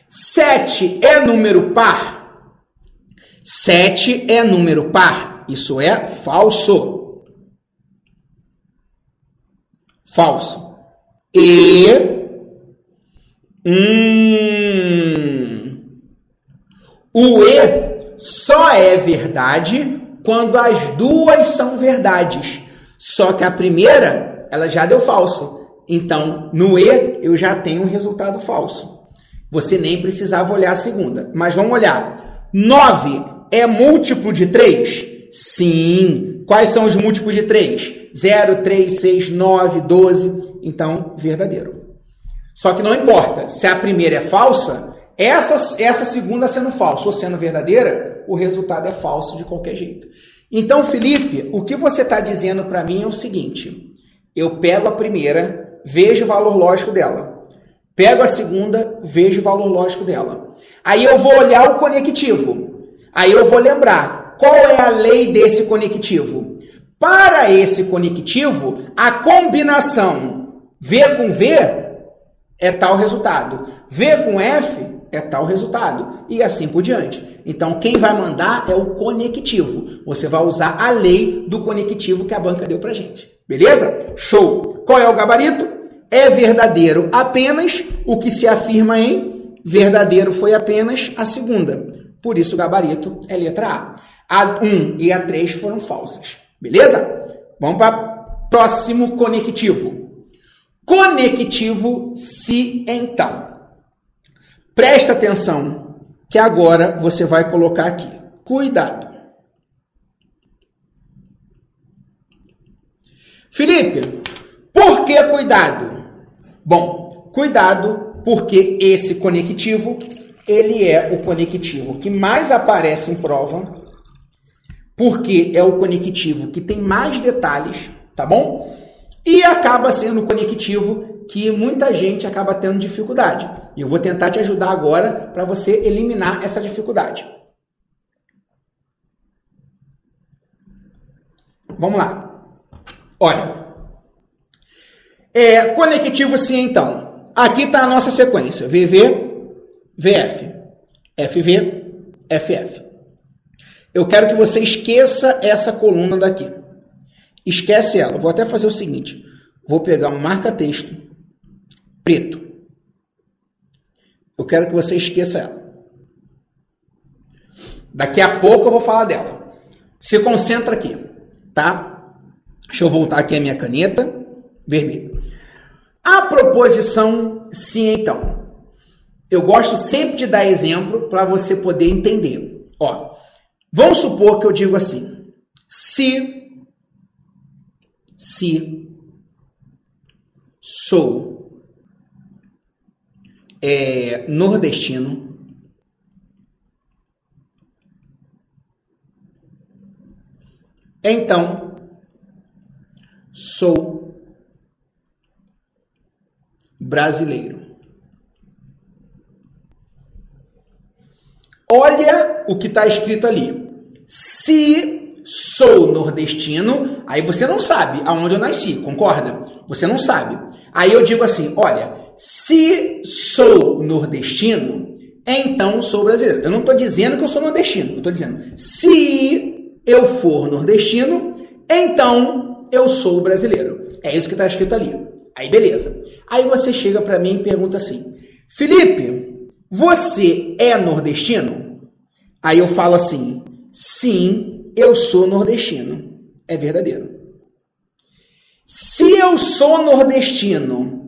7 é número par? 7 é número par. Isso é falso. Falso. E. Hum, o E só é verdade quando as duas são verdades. Só que a primeira, ela já deu falso. Então, no E, eu já tenho um resultado falso. Você nem precisava olhar a segunda. Mas vamos olhar. 9 é múltiplo de 3? Sim. Quais são os múltiplos de 3? 0, 3, 6, 9, 12. Então, verdadeiro. Só que não importa. Se a primeira é falsa, essa, essa segunda sendo falsa ou sendo verdadeira, o resultado é falso de qualquer jeito. Então, Felipe, o que você está dizendo para mim é o seguinte: eu pego a primeira, vejo o valor lógico dela. Pego a segunda, vejo o valor lógico dela. Aí eu vou olhar o conectivo. Aí eu vou lembrar qual é a lei desse conectivo. Para esse conectivo, a combinação V com V é tal resultado. V com F é tal resultado. E assim por diante. Então, quem vai mandar é o conectivo. Você vai usar a lei do conectivo que a banca deu pra gente. Beleza? Show! Qual é o gabarito? É verdadeiro apenas o que se afirma em verdadeiro foi apenas a segunda. Por isso, o gabarito é letra A. A 1 e a 3 foram falsas. Beleza? Vamos para próximo conectivo. Conectivo se então. Presta atenção que agora você vai colocar aqui. Cuidado. Felipe, por que cuidado? Bom, cuidado porque esse conectivo, ele é o conectivo que mais aparece em prova, porque é o conectivo que tem mais detalhes, tá bom? E acaba sendo o conectivo que muita gente acaba tendo dificuldade. E eu vou tentar te ajudar agora para você eliminar essa dificuldade. Vamos lá. Olha. É, conectivo sim, então. Aqui está a nossa sequência. VV, VF. FV, FF. Eu quero que você esqueça essa coluna daqui. Esquece ela. Vou até fazer o seguinte. Vou pegar um marca-texto preto. Eu quero que você esqueça ela. Daqui a pouco eu vou falar dela. Se concentra aqui, tá? Deixa eu voltar aqui a minha caneta vermelha. A proposição sim, então. Eu gosto sempre de dar exemplo para você poder entender. Ó, vamos supor que eu digo assim: se se sou é, nordestino. Então, sou brasileiro. Olha o que está escrito ali. Se sou nordestino, aí você não sabe aonde eu nasci, concorda? Você não sabe. Aí eu digo assim: olha, se sou nordestino, então sou brasileiro. Eu não estou dizendo que eu sou nordestino, eu estou dizendo, se eu for nordestino, então eu sou brasileiro. É isso que está escrito ali. Aí beleza. Aí você chega para mim e pergunta assim: Felipe, você é nordestino? Aí eu falo assim: sim, eu sou nordestino. É verdadeiro. Se eu sou nordestino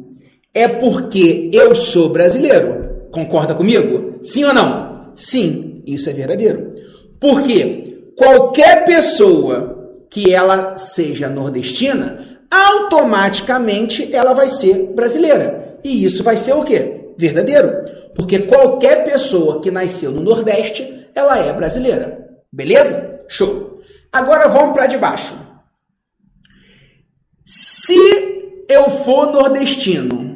é porque eu sou brasileiro. Concorda comigo? Sim ou não? Sim, isso é verdadeiro. Porque qualquer pessoa que ela seja nordestina, automaticamente ela vai ser brasileira. E isso vai ser o quê? Verdadeiro. Porque qualquer pessoa que nasceu no Nordeste, ela é brasileira. Beleza? Show. Agora vamos para de baixo. Se eu for nordestino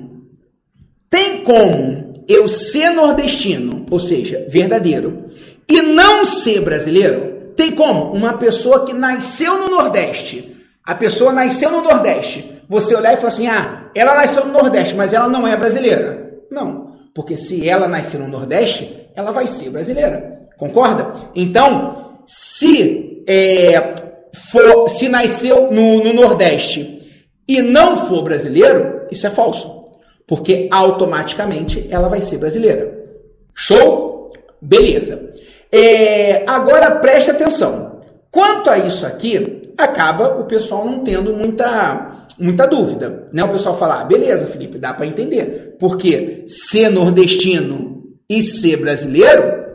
tem como eu ser nordestino, ou seja, verdadeiro, e não ser brasileiro? Tem como uma pessoa que nasceu no Nordeste, a pessoa nasceu no Nordeste, você olhar e falar assim: ah, ela nasceu no Nordeste, mas ela não é brasileira. Não, porque se ela nasceu no Nordeste, ela vai ser brasileira. Concorda? Então, se é, for, se nasceu no, no Nordeste e não for brasileiro, isso é falso porque automaticamente ela vai ser brasileira. Show? Beleza. É, agora preste atenção. Quanto a isso aqui, acaba o pessoal não tendo muita, muita dúvida. Né? O pessoal fala, ah, beleza, Felipe, dá para entender. Porque ser nordestino e ser brasileiro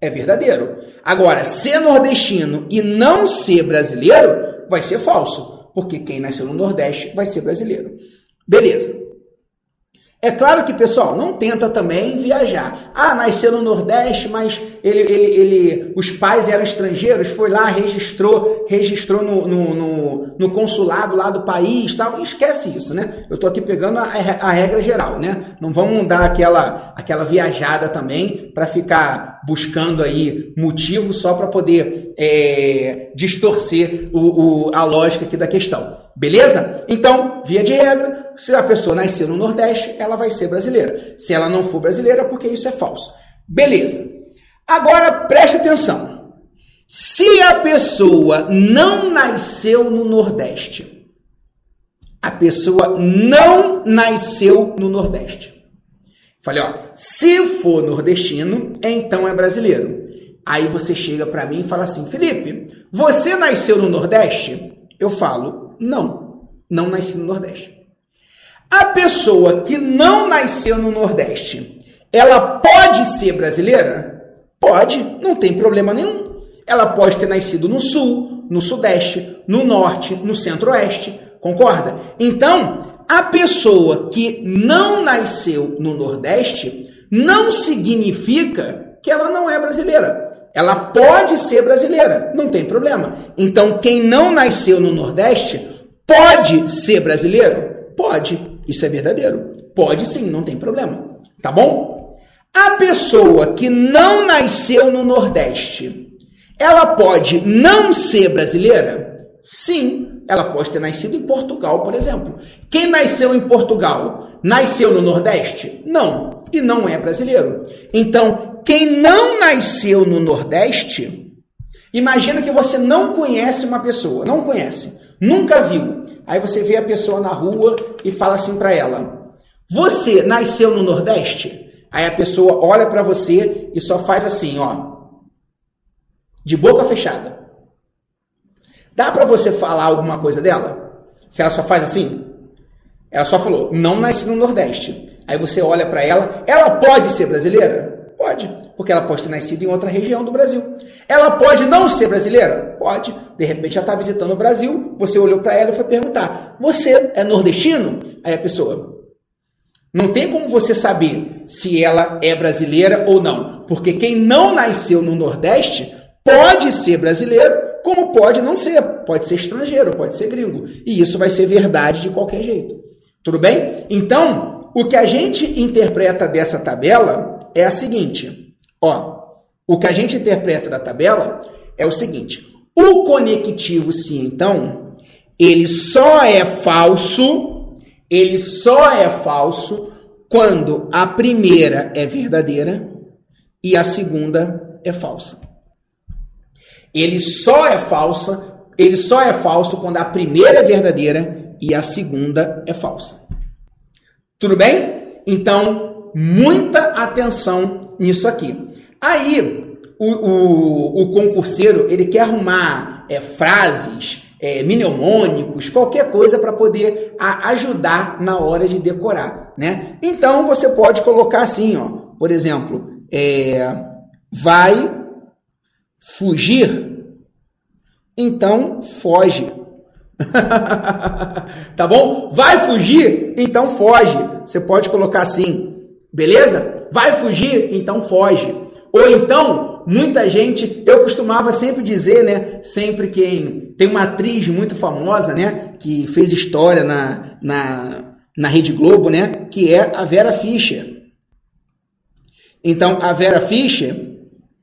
é verdadeiro. Agora, ser nordestino e não ser brasileiro vai ser falso. Porque quem nasceu no Nordeste vai ser brasileiro. Beleza. É claro que, pessoal, não tenta também viajar. Ah, nasceu no Nordeste, mas ele, ele, ele, os pais eram estrangeiros, foi lá, registrou, registrou no, no, no, no consulado lá do país, tal. Esquece isso, né? Eu tô aqui pegando a, a regra geral, né? Não vamos dar aquela, aquela viajada também para ficar buscando aí motivo só para poder é, distorcer o, o, a lógica aqui da questão. Beleza? Então, via de regra, se a pessoa nasceu no Nordeste, ela vai ser brasileira. Se ela não for brasileira, porque isso é falso. Beleza. Agora preste atenção. Se a pessoa não nasceu no Nordeste, a pessoa não nasceu no Nordeste. Falei, ó, se for nordestino, então é brasileiro. Aí você chega para mim e fala assim: Felipe, você nasceu no Nordeste? Eu falo: não, não nasci no Nordeste. A pessoa que não nasceu no Nordeste, ela pode ser brasileira? Pode, não tem problema nenhum. Ela pode ter nascido no Sul, no Sudeste, no Norte, no Centro-Oeste, concorda? Então, a pessoa que não nasceu no Nordeste não significa que ela não é brasileira. Ela pode ser brasileira, não tem problema. Então, quem não nasceu no Nordeste pode ser brasileiro? Pode, isso é verdadeiro. Pode sim, não tem problema. Tá bom? A pessoa que não nasceu no Nordeste, ela pode não ser brasileira? Sim, ela pode ter nascido em Portugal, por exemplo. Quem nasceu em Portugal nasceu no Nordeste? Não, e não é brasileiro. Então, quem não nasceu no Nordeste, imagina que você não conhece uma pessoa, não conhece, nunca viu. Aí você vê a pessoa na rua e fala assim para ela: "Você nasceu no Nordeste?" Aí a pessoa olha para você e só faz assim, ó, de boca fechada. Dá para você falar alguma coisa dela? Se ela só faz assim? Ela só falou, não nasci no Nordeste. Aí você olha para ela, ela pode ser brasileira? Porque ela pode ter nascido em outra região do Brasil. Ela pode não ser brasileira? Pode. De repente ela está visitando o Brasil, você olhou para ela e foi perguntar: Você é nordestino? Aí a pessoa. Não tem como você saber se ela é brasileira ou não, porque quem não nasceu no Nordeste pode ser brasileiro como pode não ser, pode ser estrangeiro, pode ser gringo. E isso vai ser verdade de qualquer jeito. Tudo bem? Então, o que a gente interpreta dessa tabela é a seguinte: ó, o que a gente interpreta da tabela é o seguinte: o conectivo sim, então, ele só é falso, ele só é falso quando a primeira é verdadeira e a segunda é falsa. Ele só é falsa, ele só é falso quando a primeira é verdadeira e a segunda é falsa. Tudo bem? Então, muita atenção nisso aqui. Aí, o, o, o concurseiro, ele quer arrumar é, frases, é, mnemônicos, qualquer coisa para poder a, ajudar na hora de decorar, né? Então, você pode colocar assim, ó, por exemplo, é, vai fugir, então foge. tá bom? Vai fugir? Então foge. Você pode colocar assim, beleza? Vai fugir? Então foge. Ou então, muita gente, eu costumava sempre dizer, né? Sempre quem tem uma atriz muito famosa, né? Que fez história na, na, na Rede Globo, né? Que é a Vera Fischer. Então, a Vera Fischer,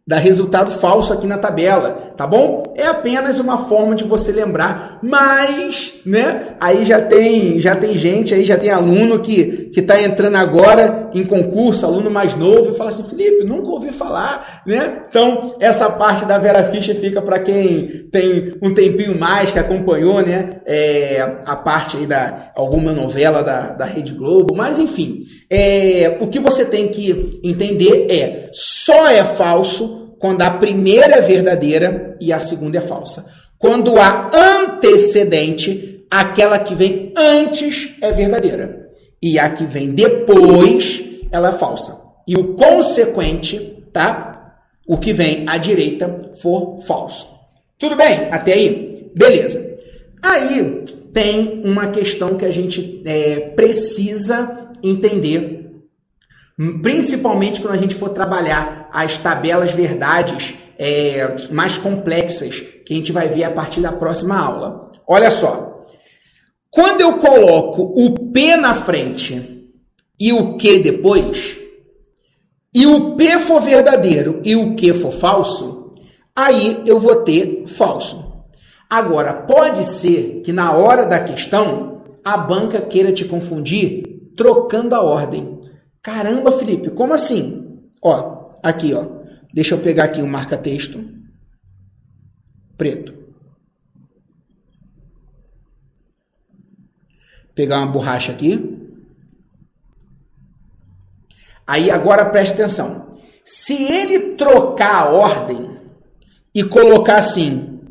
dá resultado falso aqui na tabela, tá bom? É apenas uma forma de você lembrar, mas, né? Aí já tem, já tem gente aí, já tem aluno que que tá entrando agora em concurso, aluno mais novo, e fala assim: "Felipe, nunca ouvi falar", né? Então, essa parte da Vera Fischer fica para quem tem um tempinho mais que acompanhou, né? É, a parte aí da alguma novela da, da Rede Globo, mas enfim, é, o que você tem que entender é só é falso quando a primeira é verdadeira e a segunda é falsa. Quando há antecedente, aquela que vem antes é verdadeira. E a que vem depois, ela é falsa. E o consequente, tá? O que vem à direita for falso. Tudo bem? Até aí? Beleza. Aí tem uma questão que a gente é, precisa entender, principalmente quando a gente for trabalhar as tabelas verdades é, mais complexas, que a gente vai ver a partir da próxima aula. Olha só. Quando eu coloco o P na frente e o Q depois, e o P for verdadeiro e o Q for falso, aí eu vou ter falso. Agora, pode ser que na hora da questão a banca queira te confundir trocando a ordem. Caramba, Felipe, como assim? Ó, aqui, ó. Deixa eu pegar aqui o marca-texto. Preto. Pegar uma borracha aqui. Aí agora preste atenção. Se ele trocar a ordem e colocar assim,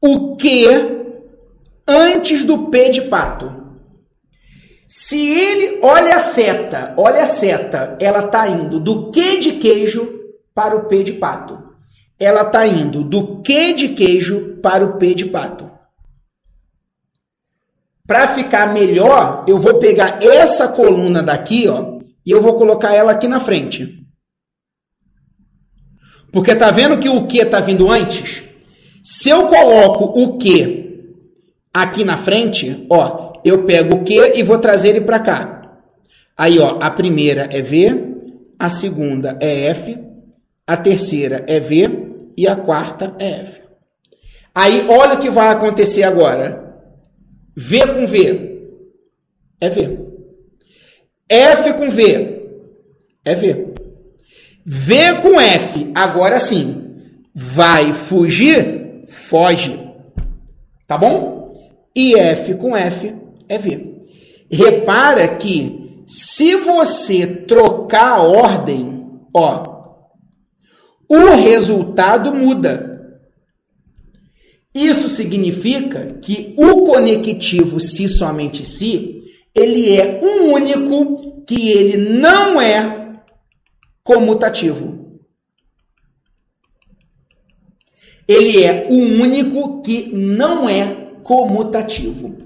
o que antes do P de pato. Se ele olha a seta, olha a seta, ela está indo do que de queijo para o P de pato. Ela está indo do que de queijo para o P de pato. Para ficar melhor, eu vou pegar essa coluna daqui, ó, e eu vou colocar ela aqui na frente. Porque tá vendo que o que está vindo antes? Se eu coloco o que aqui na frente, ó, eu pego o que e vou trazer ele para cá. Aí, ó, a primeira é V, a segunda é F, a terceira é V e a quarta é F. Aí, olha o que vai acontecer agora. V com V é V. F com V é V. V com F, agora sim, vai fugir foge. Tá bom? E F com F é V. Repara que se você trocar a ordem, ó, o resultado muda. Isso significa que o conectivo se somente se, ele é um único que ele não é comutativo. ele é o único que não é comutativo.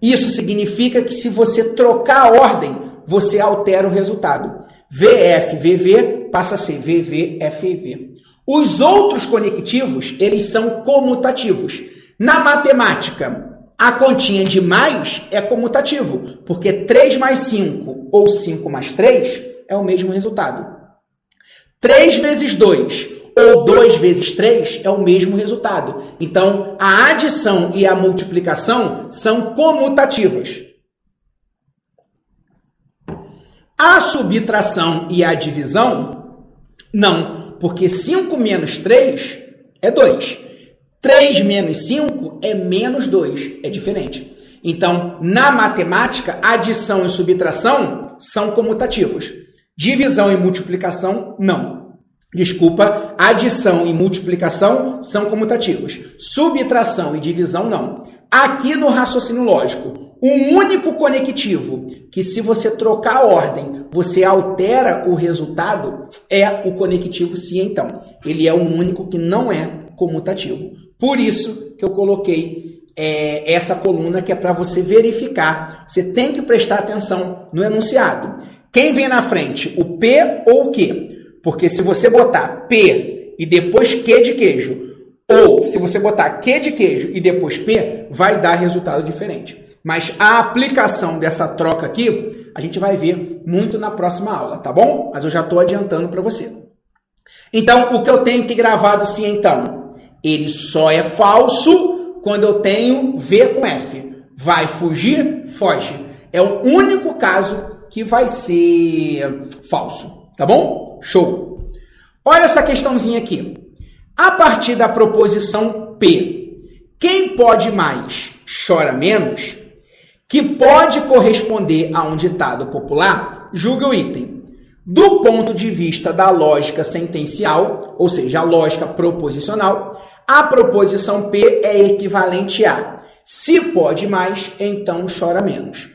Isso significa que se você trocar a ordem, você altera o resultado. VF, passa a ser VV, FV. Os outros conectivos, eles são comutativos. Na matemática, a continha de mais é comutativo, porque 3 mais 5 ou 5 mais 3 é o mesmo resultado. 3 vezes 2 ou 2 vezes 3 é o mesmo resultado. Então, a adição e a multiplicação são comutativas. A subtração e a divisão, não, porque 5 menos 3 é 2. 3 menos 5 é menos 2, é diferente. Então, na matemática, adição e subtração são comutativos. Divisão e multiplicação, não. Desculpa, adição e multiplicação são comutativos. Subtração e divisão não. Aqui no raciocínio lógico, um único conectivo que se você trocar a ordem, você altera o resultado, é o conectivo se então. Ele é o único que não é comutativo. Por isso que eu coloquei é, essa coluna que é para você verificar. Você tem que prestar atenção no enunciado. Quem vem na frente, o P ou o Q? Porque se você botar P e depois Q de queijo, ou se você botar Q de queijo e depois P, vai dar resultado diferente. Mas a aplicação dessa troca aqui, a gente vai ver muito na próxima aula, tá bom? Mas eu já estou adiantando para você. Então, o que eu tenho que gravado sim, então? Ele só é falso quando eu tenho V com F. Vai fugir? Foge. É o único caso que vai ser falso, tá bom? Show! Olha essa questãozinha aqui. A partir da proposição P, quem pode mais chora menos, que pode corresponder a um ditado popular, julga o item. Do ponto de vista da lógica sentencial, ou seja, a lógica proposicional, a proposição P é equivalente a se pode mais, então chora menos.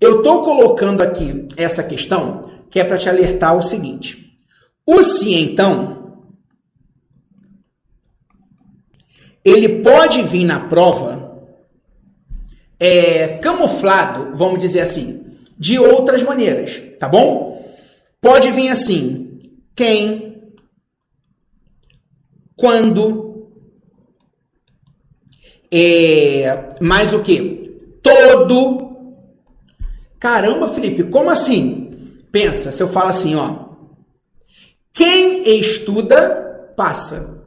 Eu estou colocando aqui essa questão que é para te alertar o seguinte: o se então, ele pode vir na prova é, camuflado, vamos dizer assim, de outras maneiras, tá bom? Pode vir assim: quem, quando, é, mais o que? Todo. Caramba, Felipe, como assim? Pensa, se eu falo assim, ó. Quem estuda, passa.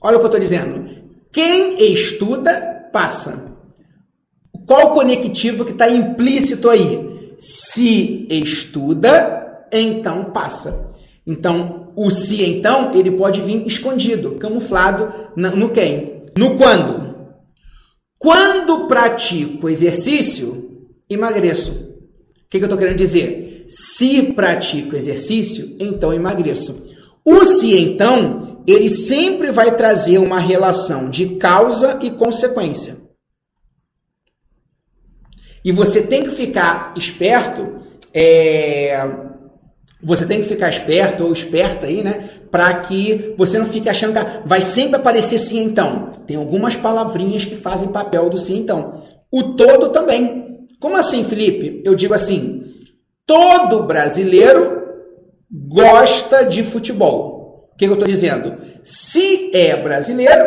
Olha o que eu estou dizendo. Quem estuda, passa. Qual o conectivo que está implícito aí? Se estuda, então passa. Então, o se então, ele pode vir escondido, camuflado no quem? No quando. Quando pratico exercício, emagreço. O que, que eu estou querendo dizer? Se pratico exercício, então emagreço. O se então, ele sempre vai trazer uma relação de causa e consequência. E você tem que ficar esperto é, você tem que ficar esperto ou esperta aí, né? Para que você não fique achando que vai sempre aparecer sim então. Tem algumas palavrinhas que fazem papel do sim então. O todo também. Como assim, Felipe? Eu digo assim: todo brasileiro gosta de futebol. O que eu estou dizendo? Se é brasileiro,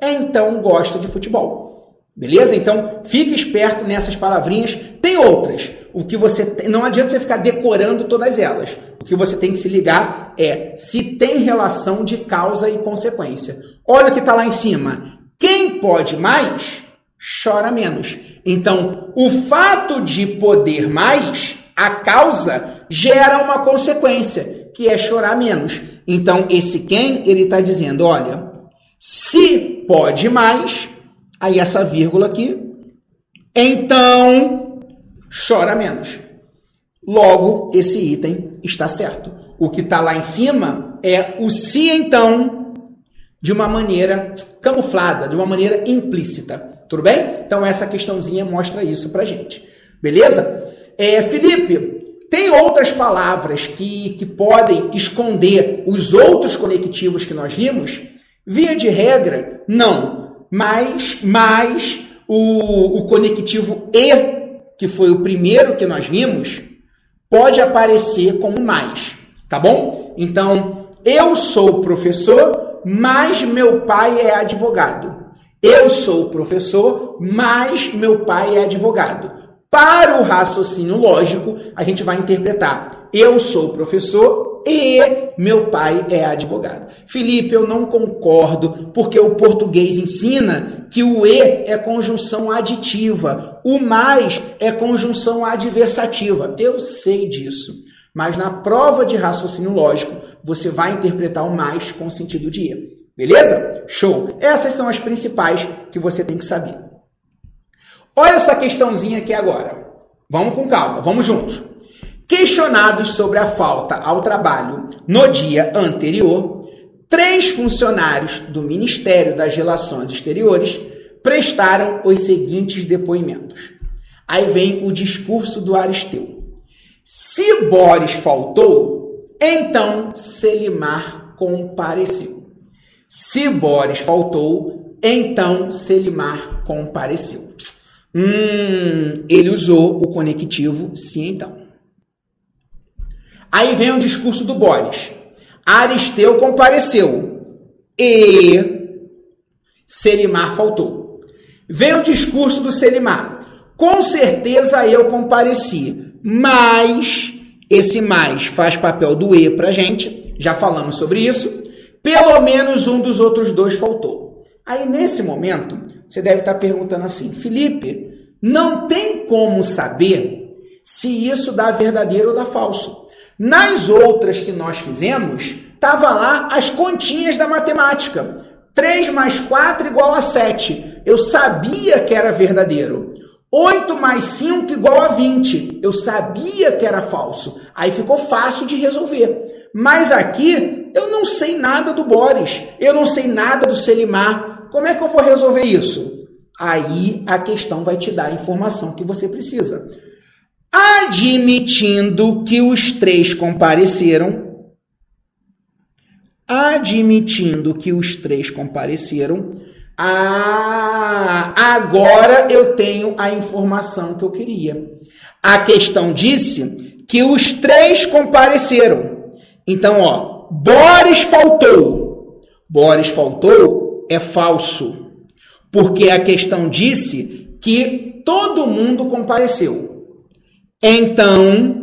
então gosta de futebol. Beleza? Então, fique esperto nessas palavrinhas. Tem outras. O que você não adianta você ficar decorando todas elas. O que você tem que se ligar é se tem relação de causa e consequência. Olha o que está lá em cima. Quem pode mais, chora menos. Então, o fato de poder mais, a causa, gera uma consequência, que é chorar menos. Então, esse quem, ele está dizendo, olha, se pode mais, aí essa vírgula aqui, então chora menos. Logo, esse item está certo. O que está lá em cima é o se então de uma maneira camuflada, de uma maneira implícita. Tudo bem? Então, essa questãozinha mostra isso para gente. Beleza? É, Felipe, tem outras palavras que, que podem esconder os outros conectivos que nós vimos? Via de regra, não. Mas, mas o, o conectivo E, que foi o primeiro que nós vimos, pode aparecer como mais, tá bom? Então, eu sou professor, mas meu pai é advogado. Eu sou professor, mas meu pai é advogado. Para o raciocínio lógico, a gente vai interpretar: eu sou professor e meu pai é advogado. Felipe, eu não concordo, porque o português ensina que o e é conjunção aditiva, o mais é conjunção adversativa. Eu sei disso. Mas na prova de raciocínio lógico, você vai interpretar o mais com sentido de e. Beleza? Show! Essas são as principais que você tem que saber. Olha essa questãozinha aqui agora. Vamos com calma, vamos juntos. Questionados sobre a falta ao trabalho no dia anterior, três funcionários do Ministério das Relações Exteriores prestaram os seguintes depoimentos. Aí vem o discurso do Aristeu. Se Boris faltou, então Selimar compareceu. Se Boris faltou, então Selimar compareceu. Hum, ele usou o conectivo se então. Aí vem o discurso do Boris. Aristeu compareceu e Selimar faltou. Vem o discurso do Selimar. Com certeza eu compareci, mas esse mais faz papel do e pra gente. Já falamos sobre isso. Pelo menos um dos outros dois faltou. Aí nesse momento, você deve estar perguntando assim: Felipe, não tem como saber se isso dá verdadeiro ou dá falso. Nas outras que nós fizemos, estava lá as continhas da matemática. 3 mais 4 igual a 7. Eu sabia que era verdadeiro. 8 mais 5 igual a 20. Eu sabia que era falso. Aí ficou fácil de resolver. Mas aqui eu não sei nada do Boris. Eu não sei nada do Selimar. Como é que eu vou resolver isso? Aí a questão vai te dar a informação que você precisa. Admitindo que os três compareceram, admitindo que os três compareceram, ah, agora eu tenho a informação que eu queria. A questão disse que os três compareceram. Então, ó, Boris faltou. Boris faltou é falso. Porque a questão disse que todo mundo compareceu. Então,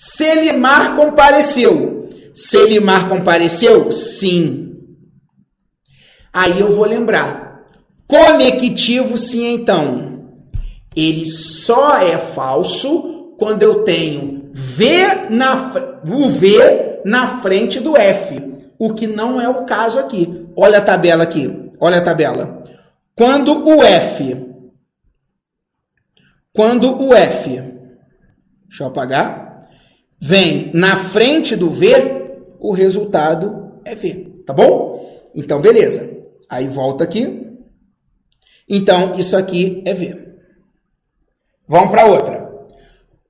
Selimar compareceu. Selimar compareceu? Sim. Aí eu vou lembrar. Conectivo, sim, então. Ele só é falso quando eu tenho V na, o V na frente do F. O que não é o caso aqui. Olha a tabela aqui. Olha a tabela. Quando o F. Quando o F. Deixa eu apagar. Vem na frente do V, o resultado é V. Tá bom? Então, beleza. Aí volta aqui. Então, isso aqui é V. Vamos para outra.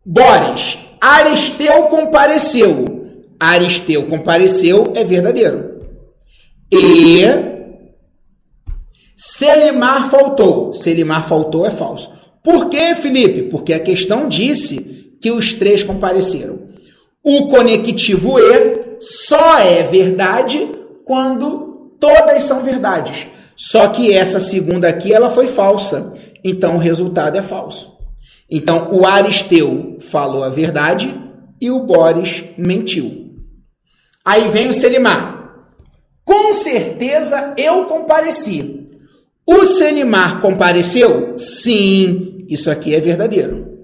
Boris, Aristeu compareceu. Aristeu compareceu é verdadeiro. E Selimar faltou. Selimar faltou é falso. Por que, Felipe? Porque a questão disse que os três compareceram. O conectivo E só é verdade quando todas são verdades. Só que essa segunda aqui ela foi falsa. Então o resultado é falso. Então o Aristeu falou a verdade e o Boris mentiu. Aí vem o Selimar. Com certeza eu compareci. O Selimar compareceu? Sim, isso aqui é verdadeiro.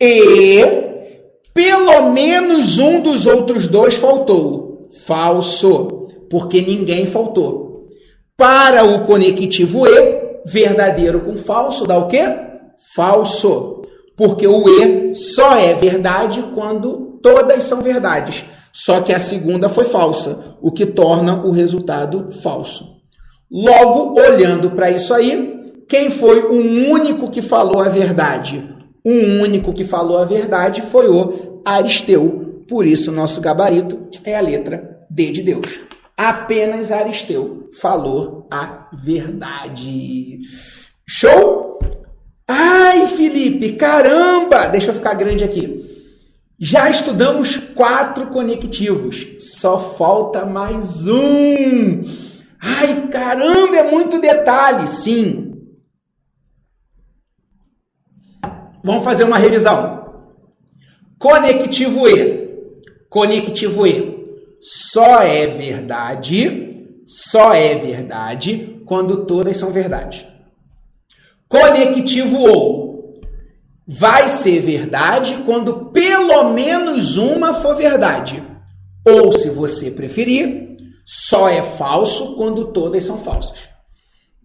E pelo menos um dos outros dois faltou. Falso porque ninguém faltou. Para o conectivo E, verdadeiro com falso dá o quê? Falso. Porque o E só é verdade quando todas são verdades. Só que a segunda foi falsa, o que torna o resultado falso. Logo, olhando para isso aí, quem foi o único que falou a verdade? O único que falou a verdade foi o Aristeu. Por isso, nosso gabarito é a letra D de Deus. Apenas Aristeu falou a verdade. Show? Ai, Felipe, caramba! Deixa eu ficar grande aqui. Já estudamos quatro conectivos, só falta mais um. Ai, caramba, é muito detalhe, sim. Vamos fazer uma revisão. Conectivo E. Conectivo E só é verdade, só é verdade quando todas são verdade. Conectivo ou vai ser verdade quando pelo menos uma for verdade. Ou, se você preferir, só é falso quando todas são falsas.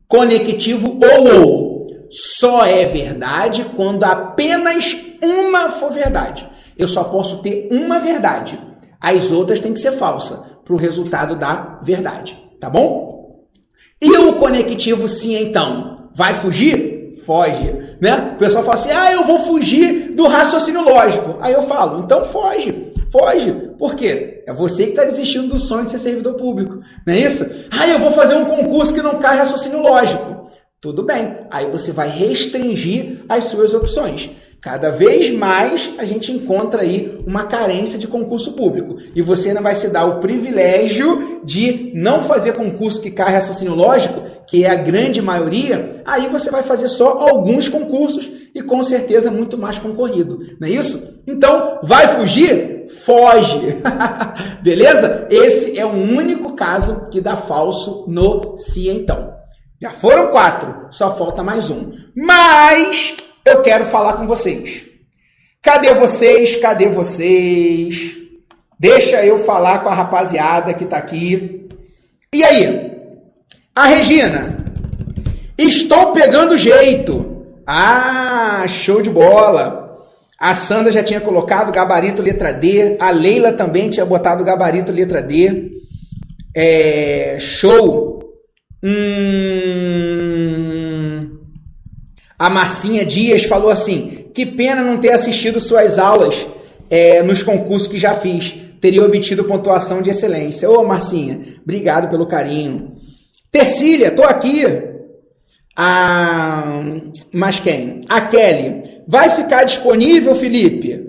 Conectivo ou ou só é verdade quando apenas uma for verdade. Eu só posso ter uma verdade as outras têm que ser falsa para o resultado da verdade, tá bom? E o conectivo sim, então, vai fugir? Foge, né? O pessoal fala assim, ah, eu vou fugir do raciocínio lógico. Aí eu falo, então foge, foge. Por quê? É você que está desistindo do sonho de ser servidor público, não é isso? Ah, eu vou fazer um concurso que não cai raciocínio lógico. Tudo bem, aí você vai restringir as suas opções. Cada vez mais a gente encontra aí uma carência de concurso público. E você ainda vai se dar o privilégio de não fazer concurso que cai raciocínio lógico, que é a grande maioria, aí você vai fazer só alguns concursos e com certeza muito mais concorrido. Não é isso? Então, vai fugir? Foge! Beleza? Esse é o único caso que dá falso no se então. Já foram quatro, só falta mais um. Mas eu quero falar com vocês. Cadê vocês? Cadê vocês? Deixa eu falar com a rapaziada que está aqui. E aí? A Regina. Estou pegando jeito. Ah, show de bola! A Sandra já tinha colocado gabarito letra D. A Leila também tinha botado gabarito letra D. É, show! Hum, a Marcinha Dias falou assim: que pena não ter assistido suas aulas é, nos concursos que já fiz. Teria obtido pontuação de excelência. Ô, Marcinha, obrigado pelo carinho. Tercília, tô aqui. Ah, mas quem? A Kelly. Vai ficar disponível, Felipe?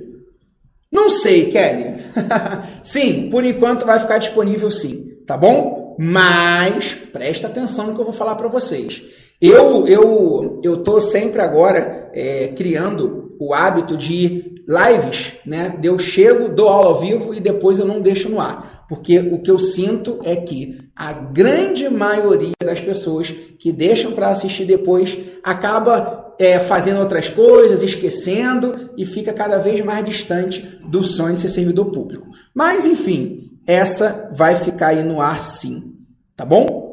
Não sei, Kelly. sim, por enquanto vai ficar disponível sim, tá bom? Mas presta atenção no que eu vou falar para vocês. Eu eu eu tô sempre agora é, criando o hábito de lives, né? Eu chego, dou aula ao vivo e depois eu não deixo no ar, porque o que eu sinto é que a grande maioria das pessoas que deixam para assistir depois acaba é, fazendo outras coisas, esquecendo e fica cada vez mais distante do sonho de ser servidor público. Mas enfim, essa vai ficar aí no ar sim, tá bom?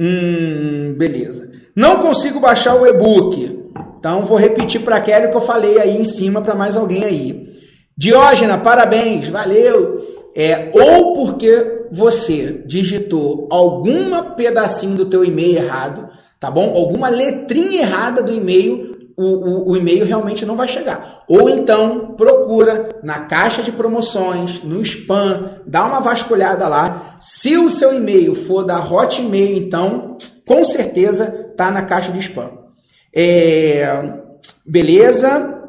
Hum, beleza. Não consigo baixar o e-book. Então vou repetir para Kelly o que eu falei aí em cima para mais alguém aí. Diógena, parabéns, valeu. É, ou porque você digitou alguma pedacinho do teu e-mail errado, tá bom? Alguma letrinha errada do e-mail, o, o, o, e-mail realmente não vai chegar. Ou então procura na caixa de promoções, no spam, dá uma vasculhada lá. Se o seu e-mail for da Hotmail, então com certeza tá na caixa de spam. É, beleza.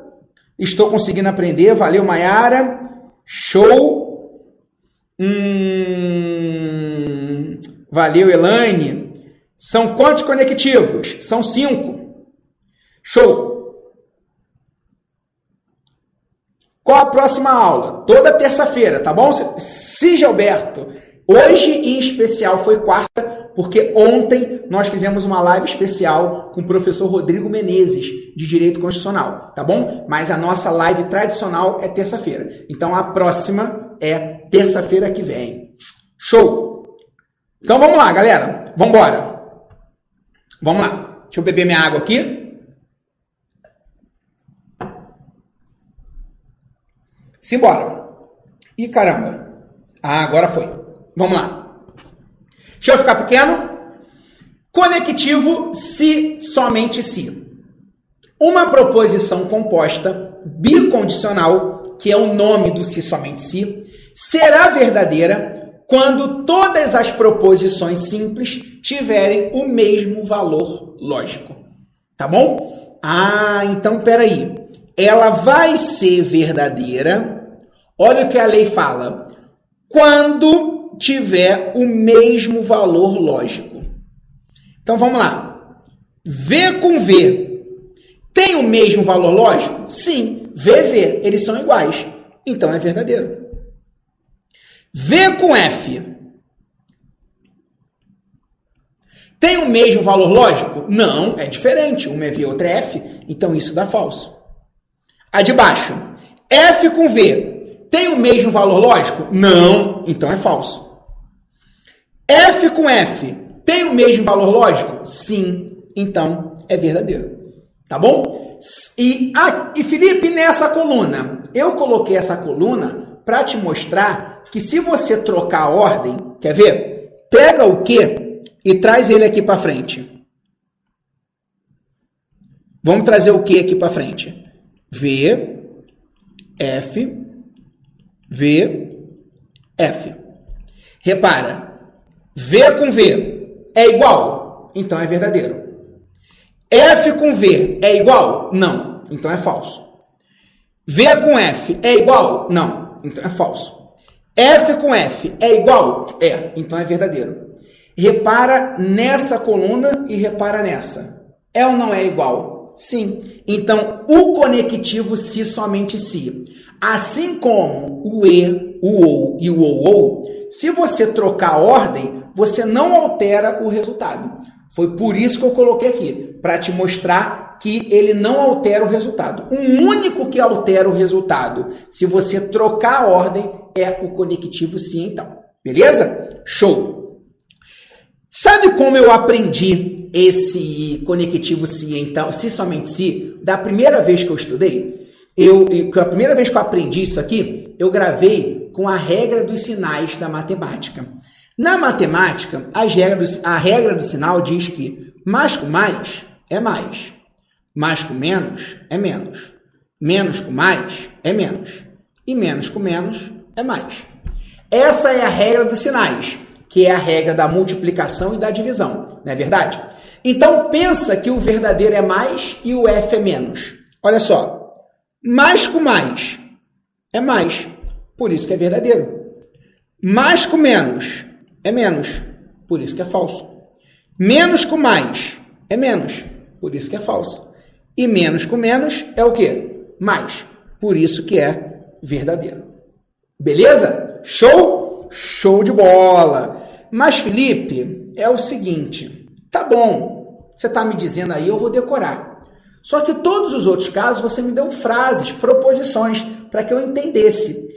Estou conseguindo aprender. Valeu, Mayara. Show. Hum, valeu, Elaine. São quantos conectivos? São cinco. Show. Qual a próxima aula? Toda terça-feira, tá bom? Se Gilberto Hoje, em especial, foi quarta, porque ontem nós fizemos uma live especial com o professor Rodrigo Menezes, de Direito Constitucional, tá bom? Mas a nossa live tradicional é terça-feira. Então a próxima é terça-feira que vem. Show! Então vamos lá, galera. Vamos embora. Vamos lá. Deixa eu beber minha água aqui. Simbora. Ih, caramba. Ah, agora foi. Vamos lá. Deixa eu ficar pequeno. Conectivo se somente se. Uma proposição composta bicondicional, que é o nome do se somente se, será verdadeira quando todas as proposições simples tiverem o mesmo valor lógico. Tá bom? Ah, então peraí. Ela vai ser verdadeira. Olha o que a lei fala. Quando tiver o mesmo valor lógico. Então vamos lá. V com V tem o mesmo valor lógico? Sim. V, V, eles são iguais. Então é verdadeiro. V com F tem o mesmo valor lógico? Não, é diferente. Uma é V, outra é F. Então isso dá falso. A de baixo. F com V tem o mesmo valor lógico? Não, então é falso. F com F tem o mesmo valor lógico? Sim. Então é verdadeiro. Tá bom? E, ah, e Felipe, nessa coluna, eu coloquei essa coluna para te mostrar que se você trocar a ordem, quer ver? Pega o Q e traz ele aqui para frente. Vamos trazer o Q aqui para frente. V, F, V, F. Repara, V com V é igual? Então é verdadeiro. F com V é igual? Não. Então é falso. V com F é igual? Não. Então é falso. F com F é igual? É. Então é verdadeiro. Repara nessa coluna e repara nessa. É ou não é igual? Sim. Então, o conectivo se somente se. Assim como o e, o ou e o ou se você trocar a ordem, você não altera o resultado. Foi por isso que eu coloquei aqui, para te mostrar que ele não altera o resultado. O único que altera o resultado, se você trocar a ordem, é o conectivo sim, então. Beleza? Show! Sabe como eu aprendi esse conectivo se, então, se somente se, da primeira vez que eu estudei? Eu, a primeira vez que eu aprendi isso aqui, eu gravei com a regra dos sinais da matemática. Na matemática, regra do, a regra do sinal diz que mais com mais é mais, mais com menos é menos, menos com mais é menos, e menos com menos é mais. Essa é a regra dos sinais que é a regra da multiplicação e da divisão, não é verdade? Então pensa que o verdadeiro é mais e o F é menos. Olha só, mais com mais é mais, por isso que é verdadeiro. Mais com menos é menos, por isso que é falso. Menos com mais é menos, por isso que é falso. E menos com menos é o quê? Mais, por isso que é verdadeiro. Beleza? Show? Show de bola! Mas, Felipe, é o seguinte: tá bom, você está me dizendo aí, eu vou decorar. Só que todos os outros casos você me deu frases, proposições, para que eu entendesse.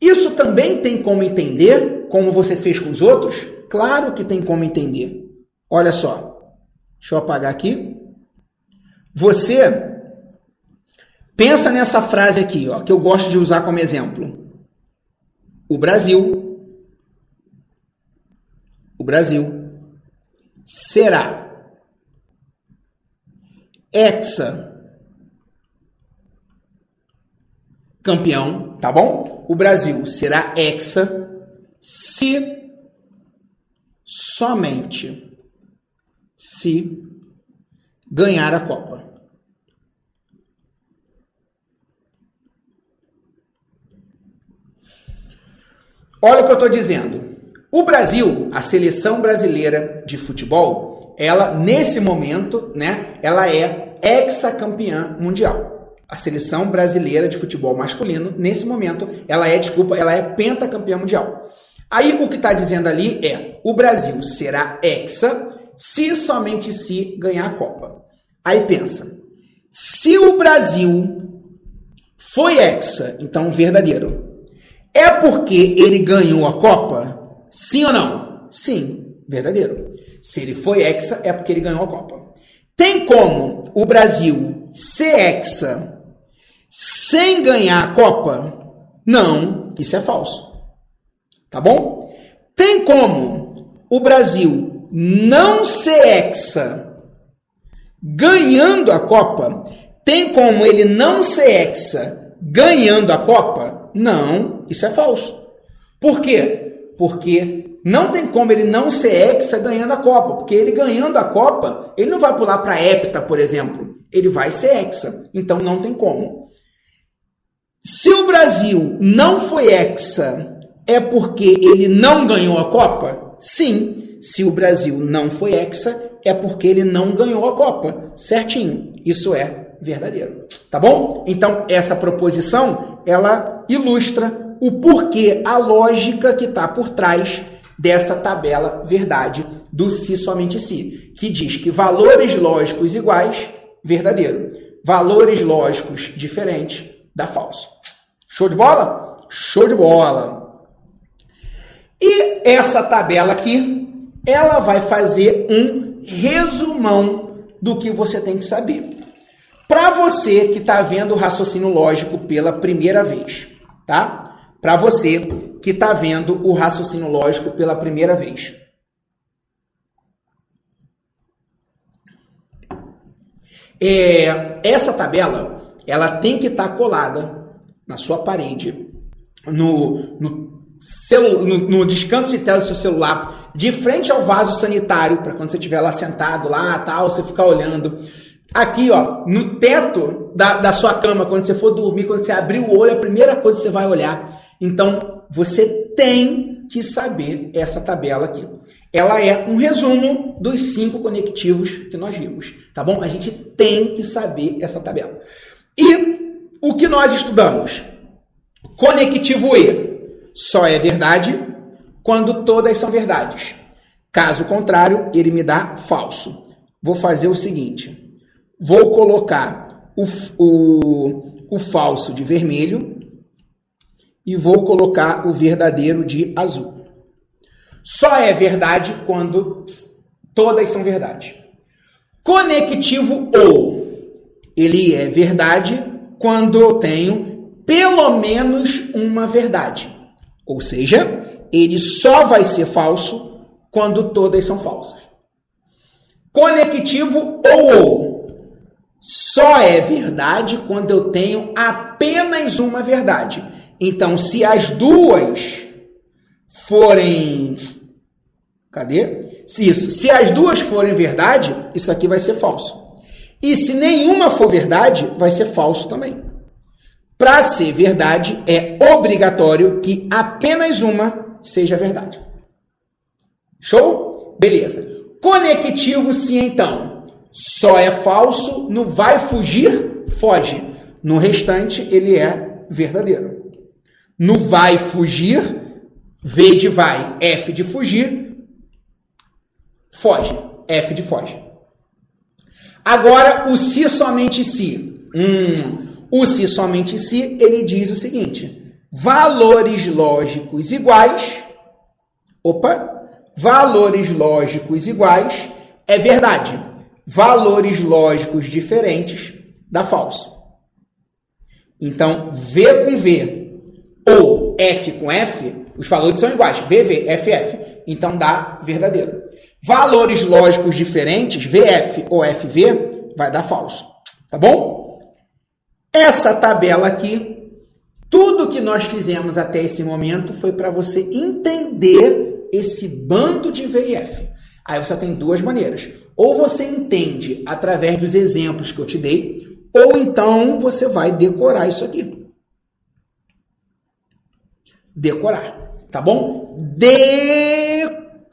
Isso também tem como entender, como você fez com os outros? Claro que tem como entender. Olha só, deixa eu apagar aqui. Você pensa nessa frase aqui, ó, que eu gosto de usar como exemplo. O Brasil o Brasil, será hexa campeão, tá bom? O Brasil será hexa se somente se ganhar a Copa. Olha o que eu estou dizendo. O Brasil, a seleção brasileira de futebol, ela nesse momento, né, ela é hexacampeã mundial. A seleção brasileira de futebol masculino, nesse momento, ela é, desculpa, ela é pentacampeã mundial. Aí o que está dizendo ali é: o Brasil será hexa se somente se ganhar a Copa. Aí pensa: se o Brasil foi hexa, então verdadeiro, é porque ele ganhou a Copa? Sim ou não? Sim, verdadeiro. Se ele foi hexa, é porque ele ganhou a Copa. Tem como o Brasil ser hexa sem ganhar a Copa? Não, isso é falso. Tá bom? Tem como o Brasil não ser hexa ganhando a Copa? Tem como ele não ser hexa ganhando a Copa? Não, isso é falso. Por quê? Porque não tem como ele não ser hexa ganhando a Copa, porque ele ganhando a Copa, ele não vai pular para hepta, por exemplo, ele vai ser hexa, então não tem como. Se o Brasil não foi hexa, é porque ele não ganhou a Copa? Sim. Se o Brasil não foi hexa, é porque ele não ganhou a Copa. Certinho. Isso é verdadeiro. Tá bom? Então, essa proposição, ela ilustra o porquê, a lógica que está por trás dessa tabela verdade do se somente se, que diz que valores lógicos iguais, verdadeiro. Valores lógicos diferentes, dá falso. Show de bola? Show de bola. E essa tabela aqui, ela vai fazer um resumão do que você tem que saber. Para você que está vendo o raciocínio lógico pela primeira vez, tá? Para você que está vendo o raciocínio lógico pela primeira vez. É, essa tabela ela tem que estar tá colada na sua parede, no, no, no, no descanso de tela do seu celular, de frente ao vaso sanitário, para quando você estiver lá sentado, lá, tal, você ficar olhando. Aqui, ó, no teto da, da sua cama, quando você for dormir, quando você abrir o olho, a primeira coisa que você vai olhar então, você tem que saber essa tabela aqui. Ela é um resumo dos cinco conectivos que nós vimos, tá bom? A gente tem que saber essa tabela. E o que nós estudamos? Conectivo E só é verdade quando todas são verdades. Caso contrário, ele me dá falso. Vou fazer o seguinte: vou colocar o, o, o falso de vermelho e vou colocar o verdadeiro de azul. Só é verdade quando todas são verdade. Conectivo ou. Ele é verdade quando eu tenho pelo menos uma verdade. Ou seja, ele só vai ser falso quando todas são falsas. Conectivo ou ou. Só é verdade quando eu tenho apenas uma verdade. Então, se as duas forem. Cadê? Se isso. Se as duas forem verdade, isso aqui vai ser falso. E se nenhuma for verdade, vai ser falso também. Para ser verdade, é obrigatório que apenas uma seja verdade. Show? Beleza. Conectivo, se então só é falso, no vai fugir, foge. No restante, ele é verdadeiro. No vai fugir, V de vai, F de fugir, foge. F de foge. Agora, o se somente se. Hum, o se somente se, ele diz o seguinte: valores lógicos iguais. Opa! Valores lógicos iguais é verdade. Valores lógicos diferentes dá falso. Então, V com V ou F com F, os valores são iguais. VV, FF. Então dá verdadeiro. Valores lógicos diferentes, VF ou FV, vai dar falso. Tá bom? Essa tabela aqui, tudo que nós fizemos até esse momento foi para você entender esse bando de V e F. Aí você tem duas maneiras. Ou você entende através dos exemplos que eu te dei, ou então você vai decorar isso aqui decorar, tá bom? Decor.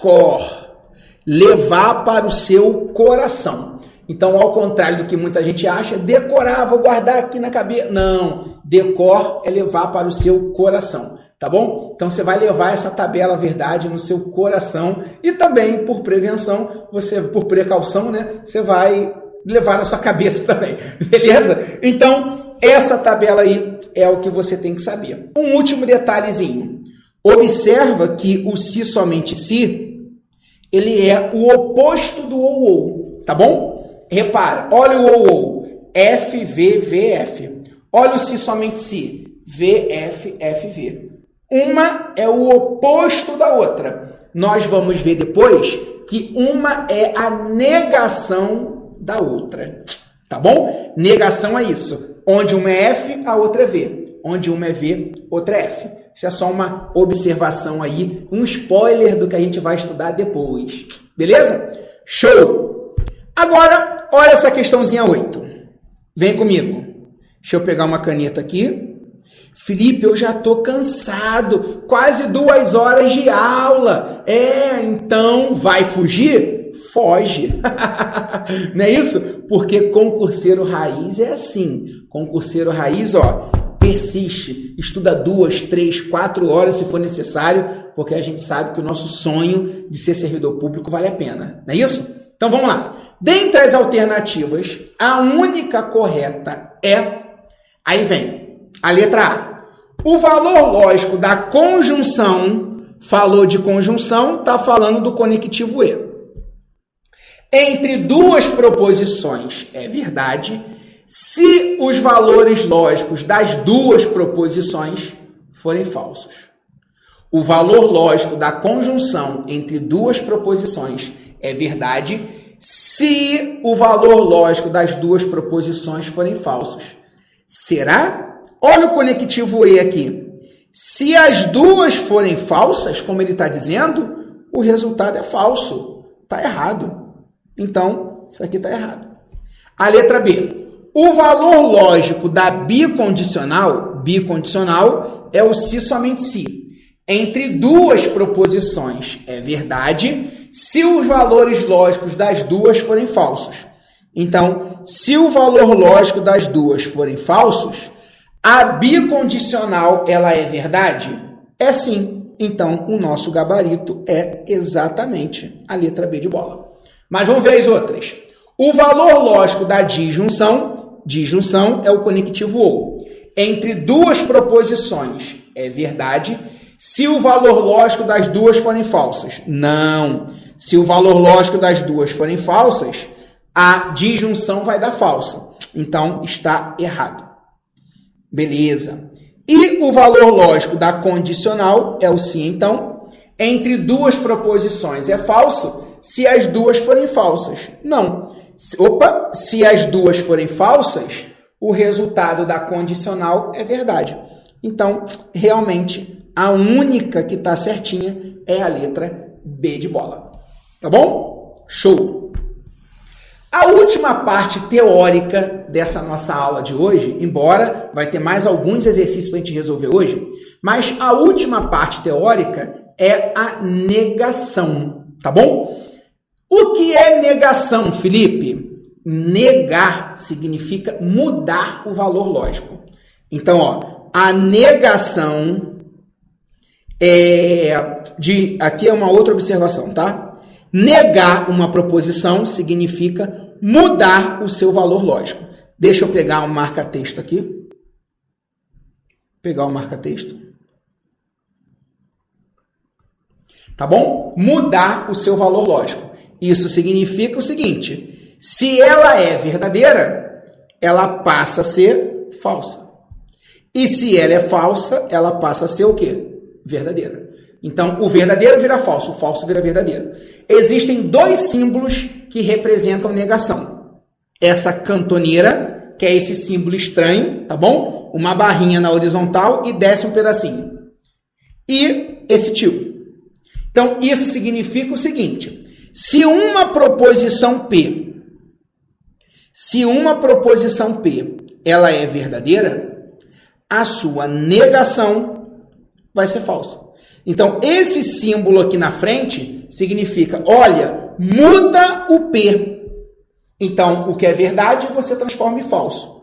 Levar para o seu coração. Então, ao contrário do que muita gente acha, decorar, vou guardar aqui na cabeça. Não, decor é levar para o seu coração, tá bom? Então você vai levar essa tabela verdade no seu coração e também por prevenção, você por precaução, né? Você vai levar na sua cabeça também, beleza? Então, essa tabela aí é o que você tem que saber. Um último detalhezinho. Observa que o se somente se, ele é o oposto do ou ou, tá bom? Repara, olha o ou ou, F, V, V, F. Olha o se somente se, V, F, F, V. Uma é o oposto da outra. Nós vamos ver depois que uma é a negação da outra. Tá bom? Negação é isso. Onde uma é F, a outra é V. Onde uma é V, outra é F. Isso é só uma observação aí, um spoiler do que a gente vai estudar depois. Beleza? Show! Agora, olha essa questãozinha 8. Vem comigo. Deixa eu pegar uma caneta aqui. Felipe, eu já tô cansado. Quase duas horas de aula. É, então vai fugir? Foge. Não é isso? Porque concurseiro raiz é assim. Concurseiro raiz, ó, persiste, estuda duas, três, quatro horas se for necessário, porque a gente sabe que o nosso sonho de ser servidor público vale a pena. Não é isso? Então vamos lá. Dentre as alternativas, a única correta é. Aí vem a letra A. O valor lógico da conjunção, falou de conjunção, está falando do conectivo E entre duas proposições é verdade se os valores lógicos das duas proposições forem falsos. O valor lógico da conjunção entre duas proposições é verdade se o valor lógico das duas proposições forem falsos. Será? Olha o conectivo E aqui. Se as duas forem falsas, como ele está dizendo, o resultado é falso. Está errado. Então, isso aqui está errado. A letra B. O valor lógico da bicondicional, bicondicional é o se somente se. Entre duas proposições é verdade se os valores lógicos das duas forem falsos. Então, se o valor lógico das duas forem falsos, a bicondicional ela é verdade? É sim. Então, o nosso gabarito é exatamente a letra B de bola. Mas vamos ver as outras. O valor lógico da disjunção, disjunção é o conectivo ou, entre duas proposições é verdade Se o valor lógico das duas forem falsas. Não. Se o valor lógico das duas forem falsas, a disjunção vai dar falsa. Então está errado. Beleza. E o valor lógico da condicional é o sim, então. Entre duas proposições é falso se as duas forem falsas. Não. Opa, se as duas forem falsas, o resultado da condicional é verdade. Então, realmente, a única que está certinha é a letra B de bola. Tá bom? Show! A última parte teórica dessa nossa aula de hoje, embora vai ter mais alguns exercícios para a gente resolver hoje, mas a última parte teórica é a negação, tá bom? O que é negação, Felipe? Negar significa mudar o valor lógico. Então, ó, a negação é de aqui é uma outra observação, tá? Negar uma proposição significa mudar o seu valor lógico. Deixa eu pegar um marca-texto aqui. Pegar o um marca-texto. Tá bom? Mudar o seu valor lógico. Isso significa o seguinte: se ela é verdadeira, ela passa a ser falsa. E se ela é falsa, ela passa a ser o quê? Verdadeira. Então, o verdadeiro vira falso, o falso vira verdadeiro. Existem dois símbolos que representam negação. Essa cantoneira, que é esse símbolo estranho, tá bom? Uma barrinha na horizontal e desce um pedacinho. E esse tio. Então, isso significa o seguinte: se uma proposição P, se uma proposição P, ela é verdadeira, a sua negação vai ser falsa. Então, esse símbolo aqui na frente significa, olha, muda o P. Então, o que é verdade, você transforma em falso.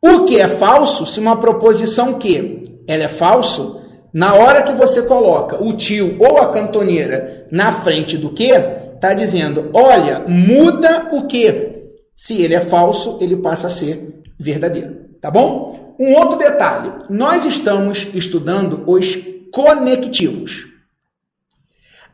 O que é falso, se uma proposição que ela é falso, na hora que você coloca o tio ou a cantoneira na frente do que, está dizendo: olha, muda o que? Se ele é falso, ele passa a ser verdadeiro. Tá bom? Um outro detalhe: nós estamos estudando os conectivos.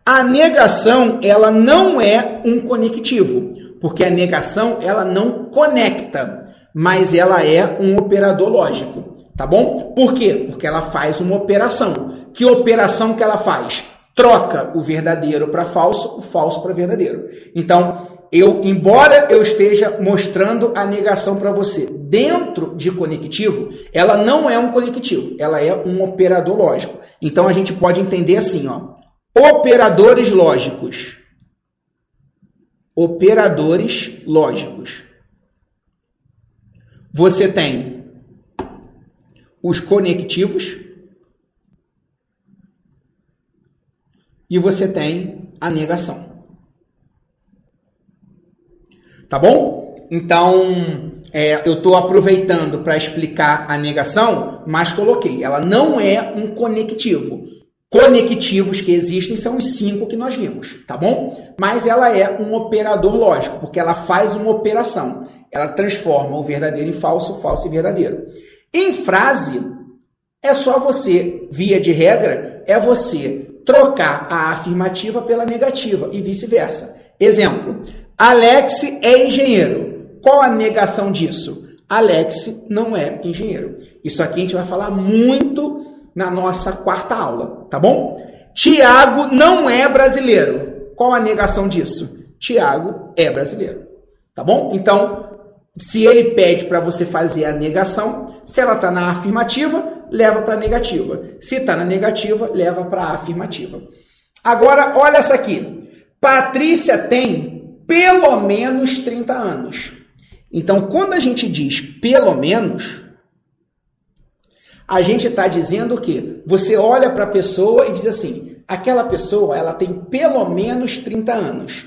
A negação, ela não é um conectivo, porque a negação, ela não conecta, mas ela é um operador lógico, tá bom? Por quê? Porque ela faz uma operação. Que operação que ela faz? troca o verdadeiro para falso, o falso para verdadeiro. Então, eu, embora eu esteja mostrando a negação para você dentro de conectivo, ela não é um conectivo, ela é um operador lógico. Então a gente pode entender assim, ó, operadores lógicos. Operadores lógicos. Você tem os conectivos, e você tem a negação. Tá bom? Então, é, eu estou aproveitando para explicar a negação, mas coloquei. Ela não é um conectivo. Conectivos que existem são os cinco que nós vimos, tá bom? Mas ela é um operador lógico, porque ela faz uma operação. Ela transforma o verdadeiro em falso, falso em verdadeiro. Em frase, é só você, via de regra, é você trocar a afirmativa pela negativa e vice-versa. Exemplo: Alex é engenheiro. Qual a negação disso? Alex não é engenheiro. Isso aqui a gente vai falar muito na nossa quarta aula, tá bom? Tiago não é brasileiro. Qual a negação disso? Tiago é brasileiro. Tá bom? Então, se ele pede para você fazer a negação, se ela está na afirmativa, leva para a negativa. Se está na negativa, leva para a afirmativa. Agora, olha essa aqui. Patrícia tem pelo menos 30 anos. Então, quando a gente diz pelo menos, a gente está dizendo o quê? Você olha para a pessoa e diz assim: aquela pessoa ela tem pelo menos 30 anos.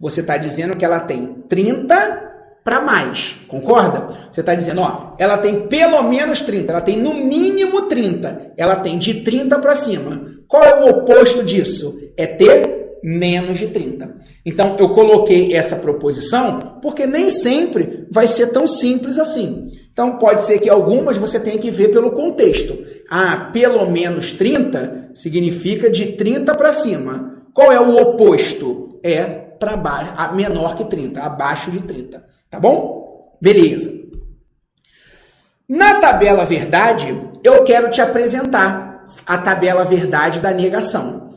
Você está dizendo que ela tem 30 para mais, concorda? Você está dizendo, ó, ela tem pelo menos 30, ela tem no mínimo 30, ela tem de 30 para cima. Qual é o oposto disso? É ter menos de 30. Então, eu coloquei essa proposição porque nem sempre vai ser tão simples assim. Então pode ser que algumas você tenha que ver pelo contexto. Ah, pelo menos 30 significa de 30 para cima. Qual é o oposto? É para baixo, menor que 30, abaixo de 30, tá bom? Beleza. Na tabela verdade, eu quero te apresentar a tabela verdade da negação.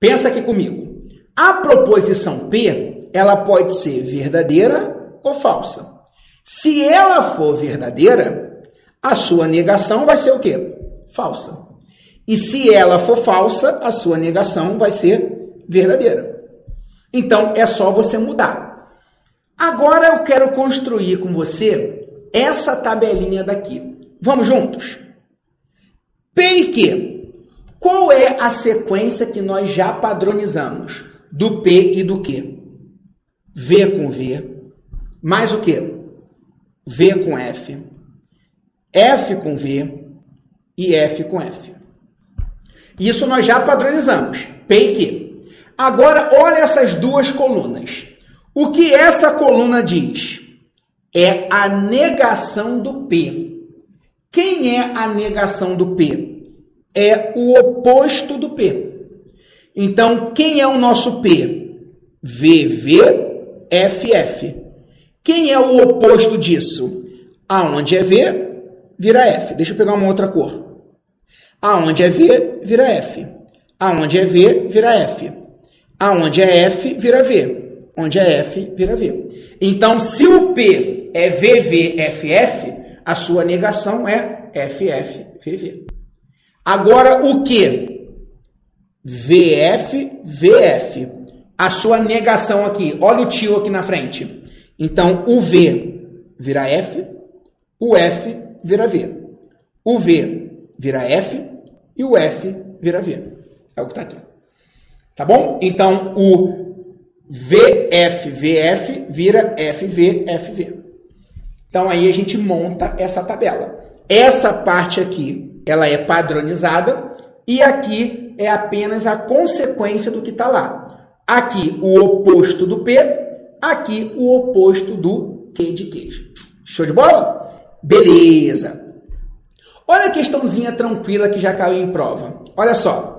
Pensa aqui comigo. A proposição P, ela pode ser verdadeira ou falsa. Se ela for verdadeira, a sua negação vai ser o quê? Falsa. E se ela for falsa, a sua negação vai ser verdadeira. Então é só você mudar. Agora eu quero construir com você essa tabelinha daqui. Vamos juntos? P e Q. Qual é a sequência que nós já padronizamos do P e do Q? V com V, mais o que? V com F, F com V e F com F. Isso nós já padronizamos, P e Q. Agora, olha essas duas colunas. O que essa coluna diz? É a negação do P. Quem é a negação do P? É o oposto do P. Então, quem é o nosso P? VVFF. Quem é o oposto disso? Aonde é V, vira F. Deixa eu pegar uma outra cor. Aonde é V, vira F. Aonde é V, vira F. Aonde é F, vira V. Onde é F, vira V. Então, se o P é VVFF, a sua negação é FFVV. Agora, o que? VF, VF. A sua negação aqui. Olha o tio aqui na frente. Então, o V vira F, o F vira V. O V vira F e o F vira V. É o que está aqui. Tá bom? Então, o VF, VF vira FV, FV. Então aí a gente monta essa tabela. Essa parte aqui, ela é padronizada e aqui é apenas a consequência do que está lá. Aqui o oposto do P, aqui o oposto do Q de queijo. Show de bola? Beleza. Olha a questãozinha tranquila que já caiu em prova. Olha só.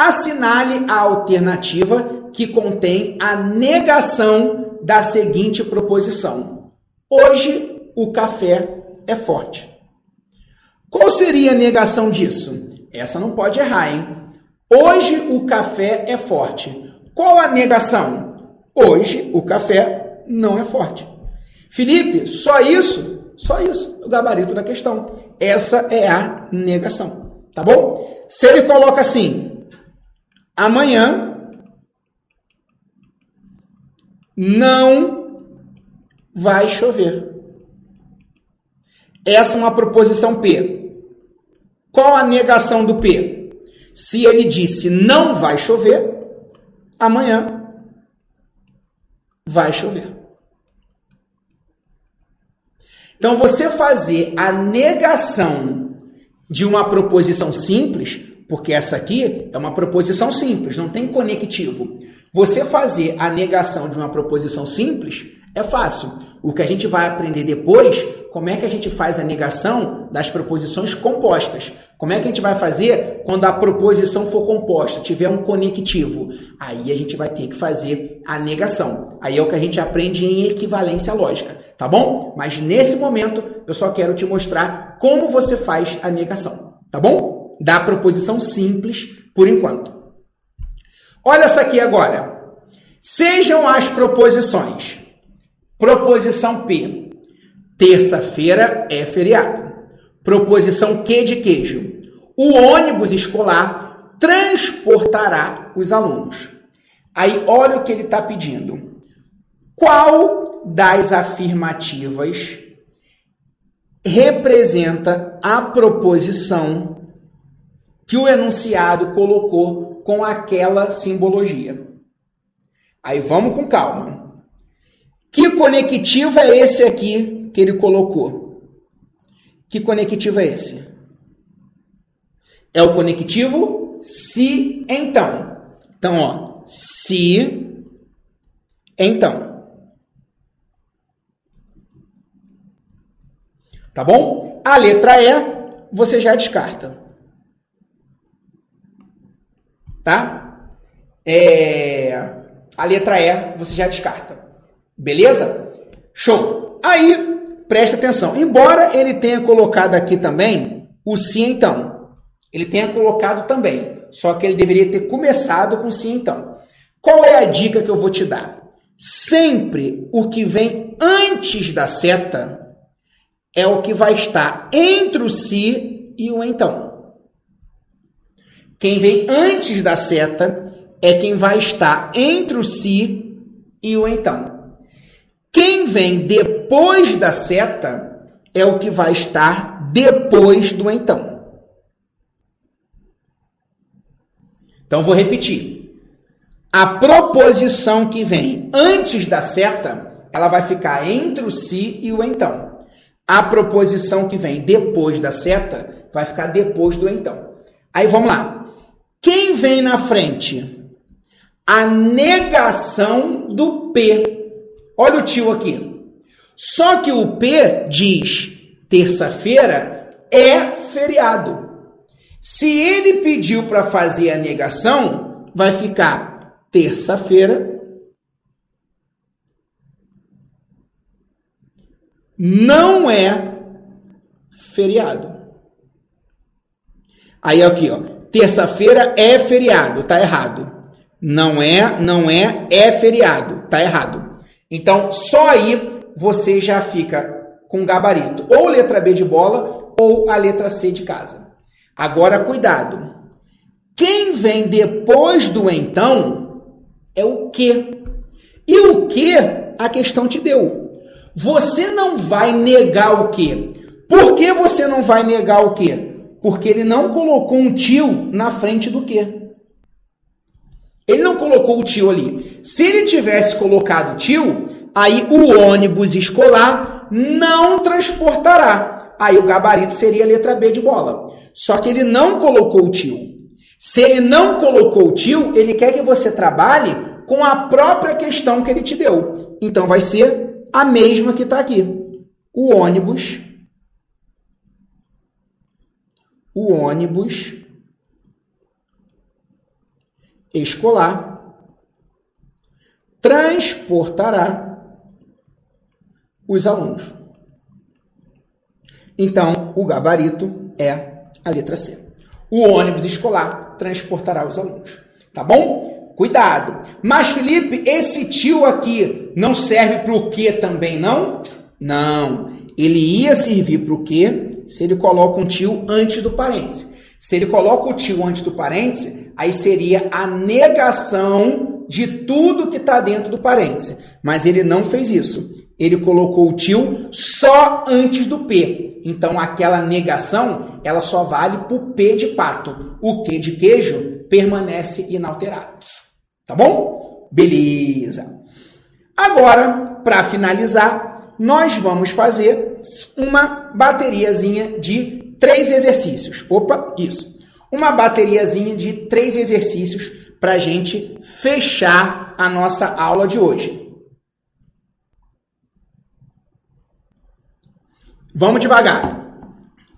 Assinale a alternativa que contém a negação da seguinte proposição. Hoje o café é forte. Qual seria a negação disso? Essa não pode errar, hein? Hoje o café é forte. Qual a negação? Hoje o café não é forte. Felipe, só isso? Só isso, o gabarito da questão. Essa é a negação, tá bom? Se ele coloca assim: amanhã não vai chover. Essa é uma proposição P. Qual a negação do P? Se ele disse não vai chover, amanhã vai chover. Então, você fazer a negação de uma proposição simples, porque essa aqui é uma proposição simples, não tem conectivo. Você fazer a negação de uma proposição simples é fácil. O que a gente vai aprender depois como é que a gente faz a negação das proposições compostas? Como é que a gente vai fazer quando a proposição for composta, tiver um conectivo? Aí a gente vai ter que fazer a negação. Aí é o que a gente aprende em equivalência lógica, tá bom? Mas nesse momento eu só quero te mostrar como você faz a negação, tá bom? Da proposição simples por enquanto. Olha essa aqui agora. Sejam as proposições. Proposição P Terça-feira é feriado. Proposição Q de queijo. O ônibus escolar transportará os alunos. Aí olha o que ele está pedindo. Qual das afirmativas representa a proposição que o enunciado colocou com aquela simbologia? Aí vamos com calma. Que conectivo é esse aqui que ele colocou. Que conectivo é esse? É o conectivo se então. Então, ó, se então. Tá bom? A letra E você já descarta. Tá? É... A letra E você já descarta. Beleza? Show. Aí, presta atenção. Embora ele tenha colocado aqui também o sim então. Ele tenha colocado também. Só que ele deveria ter começado com sim então. Qual é a dica que eu vou te dar? Sempre o que vem antes da seta é o que vai estar entre o se e o então. Quem vem antes da seta é quem vai estar entre o se e o então. Quem vem depois da seta é o que vai estar depois do então. Então vou repetir. A proposição que vem antes da seta, ela vai ficar entre o se e o então. A proposição que vem depois da seta vai ficar depois do então. Aí vamos lá. Quem vem na frente? A negação do P. Olha o tio aqui. Só que o P diz terça-feira é feriado. Se ele pediu para fazer a negação, vai ficar terça-feira não é feriado. Aí aqui, ó, terça-feira é feriado, tá errado. Não é, não é, é feriado, tá errado. Então, só aí você já fica com gabarito, ou letra B de bola ou a letra C de casa. Agora, cuidado. Quem vem depois do então é o que. E o que a questão te deu. Você não vai negar o quê? Por que você não vai negar o quê? Porque ele não colocou um tio na frente do quê? Ele não colocou o tio ali. Se ele tivesse colocado tio, aí o ônibus escolar não transportará. Aí o gabarito seria a letra B de bola. Só que ele não colocou o tio. Se ele não colocou o tio, ele quer que você trabalhe com a própria questão que ele te deu. Então vai ser a mesma que está aqui. O ônibus, o ônibus escolar transportará os alunos. Então, o gabarito é a letra C. O ônibus escolar transportará os alunos. Tá bom? Cuidado. Mas, Felipe, esse tio aqui não serve para o que também, não? Não. Ele ia servir para o que se ele coloca um tio antes do parêntese. Se ele coloca o tio antes do parêntese, aí seria a negação de tudo que está dentro do parêntese. Mas ele não fez isso. Ele colocou o tio só antes do P. Então aquela negação, ela só vale para o P de pato. O Q de queijo permanece inalterado. Tá bom? Beleza. Agora, para finalizar, nós vamos fazer uma bateriazinha de três exercícios. Opa, isso. Uma bateriazinha de três exercícios para a gente fechar a nossa aula de hoje. Vamos devagar.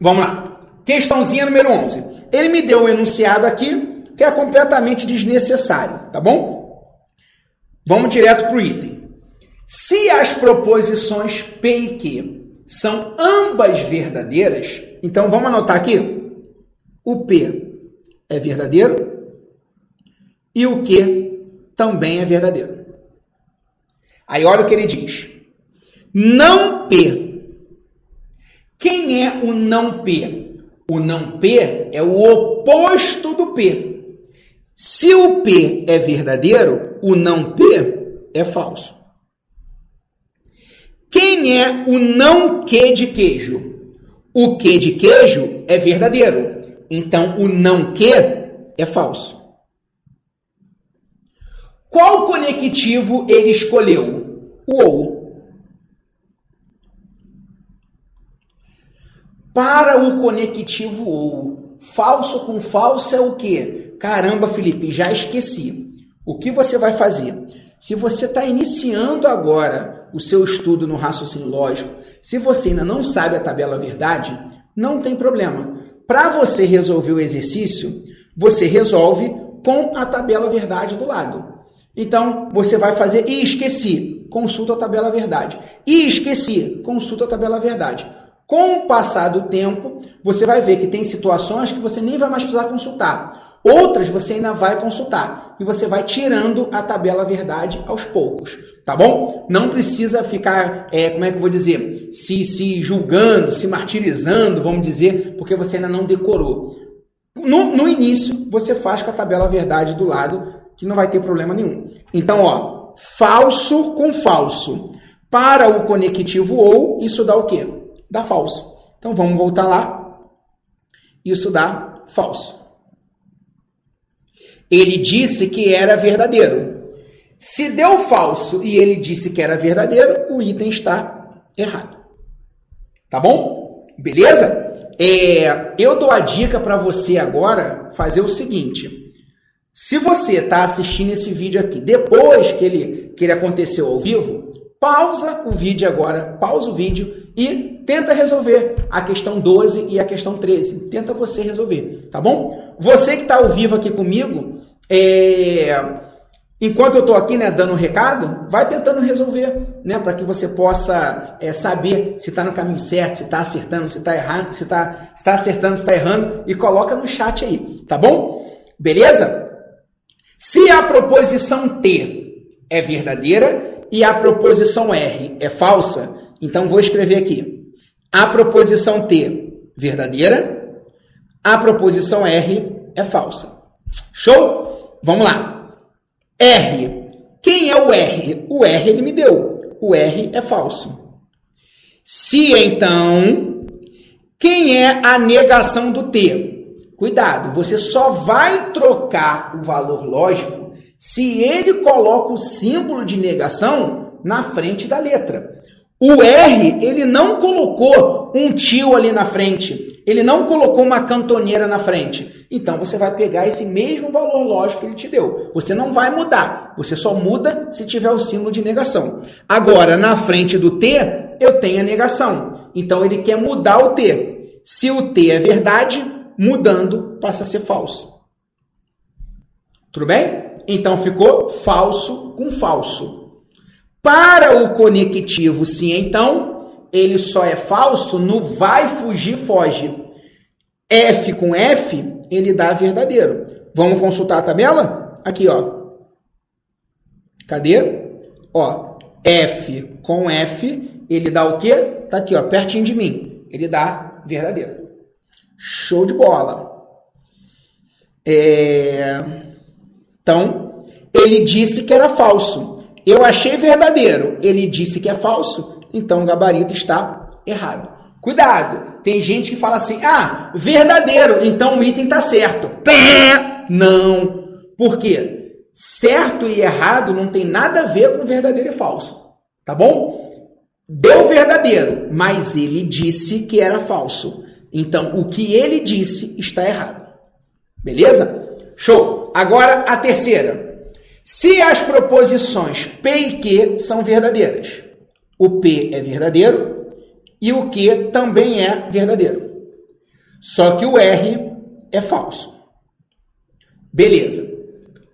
Vamos lá. Questãozinha número 11. Ele me deu um enunciado aqui que é completamente desnecessário, tá bom? Vamos direto para o item. Se as proposições P e Q são ambas verdadeiras, então vamos anotar aqui. O P é verdadeiro e o Q também é verdadeiro. Aí olha o que ele diz. Não P. Quem é o não P? O não P é o oposto do P. Se o P é verdadeiro, o não P é falso. Quem é o não Q de queijo? O Q de queijo é verdadeiro. Então, o não Q é falso. Qual conectivo ele escolheu? O ou. Para o conectivo ou, falso com falso é o quê? Caramba, Felipe, já esqueci. O que você vai fazer? Se você está iniciando agora o seu estudo no raciocínio lógico, Se você ainda não sabe a tabela verdade, não tem problema. Para você resolver o exercício, você resolve com a tabela verdade do lado. Então, você vai fazer e esqueci, consulta a tabela verdade. E esqueci, consulta a tabela verdade. Com o passar do tempo, você vai ver que tem situações que você nem vai mais precisar consultar. Outras você ainda vai consultar e você vai tirando a tabela verdade aos poucos, tá bom? Não precisa ficar, é, como é que eu vou dizer, se, se julgando, se martirizando, vamos dizer, porque você ainda não decorou. No, no início, você faz com a tabela verdade do lado, que não vai ter problema nenhum. Então, ó, falso com falso. Para o conectivo ou, isso dá o quê? Dá falso. Então, vamos voltar lá. Isso dá falso. Ele disse que era verdadeiro. Se deu falso e ele disse que era verdadeiro, o item está errado. Tá bom? Beleza? É, eu dou a dica para você agora fazer o seguinte. Se você está assistindo esse vídeo aqui depois que ele, que ele aconteceu ao vivo, pausa o vídeo agora, pausa o vídeo e tenta resolver a questão 12 e a questão 13. Tenta você resolver, tá bom? Você que está ao vivo aqui comigo, é, enquanto eu estou aqui né, dando um recado, vai tentando resolver, né, para que você possa é, saber se está no caminho certo, se está acertando, se está errando, se está tá acertando, se está errando, e coloca no chat aí, tá bom? Beleza? Se a proposição T é verdadeira e a proposição R é falsa, então vou escrever aqui. A proposição T verdadeira, a proposição R é falsa. Show? Vamos lá. R. Quem é o R? O R ele me deu. O R é falso. Se então, quem é a negação do T? Cuidado, você só vai trocar o valor lógico se ele coloca o símbolo de negação na frente da letra. O R, ele não colocou um tio ali na frente. Ele não colocou uma cantoneira na frente. Então você vai pegar esse mesmo valor lógico que ele te deu. Você não vai mudar. Você só muda se tiver o símbolo de negação. Agora, na frente do T, eu tenho a negação. Então ele quer mudar o T. Se o T é verdade, mudando passa a ser falso. Tudo bem? Então ficou falso com falso. Para o conectivo sim, então, ele só é falso no vai, fugir, foge. F com F, ele dá verdadeiro. Vamos consultar a tabela? Aqui, ó. Cadê? Ó, F com F, ele dá o quê? Tá aqui, ó, pertinho de mim. Ele dá verdadeiro. Show de bola. É... Então, ele disse que era falso. Eu achei verdadeiro, ele disse que é falso, então o gabarito está errado. Cuidado, tem gente que fala assim: ah, verdadeiro, então o item está certo. Pé! Não. Por quê? Certo e errado não tem nada a ver com verdadeiro e falso. Tá bom? Deu verdadeiro, mas ele disse que era falso. Então o que ele disse está errado. Beleza? Show! Agora a terceira. Se as proposições P e Q são verdadeiras, o P é verdadeiro e o Q também é verdadeiro. Só que o R é falso. Beleza.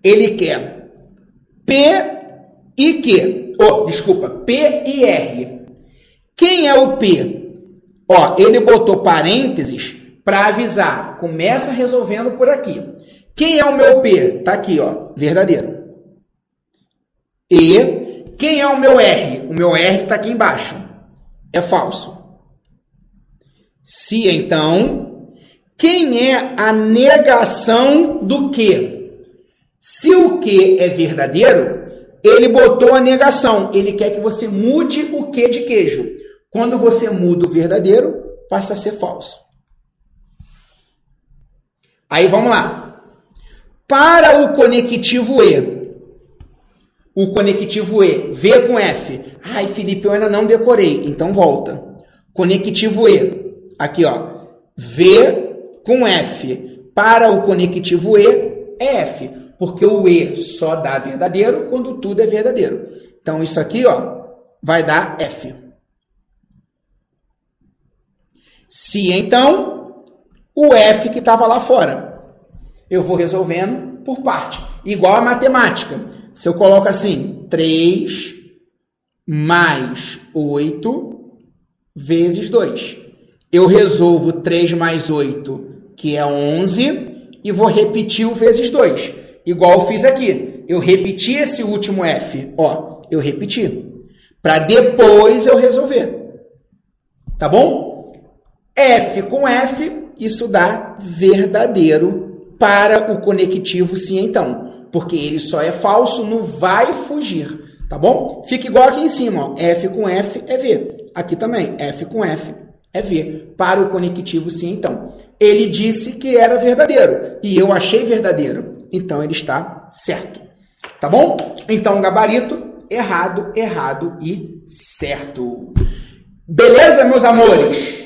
Ele quer P e Q. Oh, desculpa, P e R. Quem é o P? Ó, ele botou parênteses para avisar. Começa resolvendo por aqui. Quem é o meu P? Tá aqui, ó, verdadeiro. E quem é o meu R? O meu R está aqui embaixo. É falso. Se então, quem é a negação do que? Se o que é verdadeiro, ele botou a negação. Ele quer que você mude o que de queijo. Quando você muda o verdadeiro, passa a ser falso. Aí vamos lá. Para o conectivo E, o conectivo E, V com F. Ai, Felipe, eu ainda não decorei. Então volta. Conectivo E. Aqui, ó. V com F. Para o conectivo E, é F. Porque o E só dá verdadeiro quando tudo é verdadeiro. Então, isso aqui, ó, vai dar F. Se então, o F que estava lá fora. Eu vou resolvendo por parte. Igual a matemática. Se eu coloco assim, 3 mais 8 vezes 2. Eu resolvo 3 mais 8, que é 11, e vou repetir o vezes 2. Igual eu fiz aqui. Eu repeti esse último F. Ó, eu repeti. Para depois eu resolver. Tá bom? F com F, isso dá verdadeiro para o conectivo sim então. Porque ele só é falso no vai fugir. Tá bom? Fica igual aqui em cima, ó. F com F é V. Aqui também, F com F é V. Para o conectivo sim, então. Ele disse que era verdadeiro e eu achei verdadeiro. Então ele está certo. Tá bom? Então, gabarito, errado, errado e certo. Beleza, meus amores?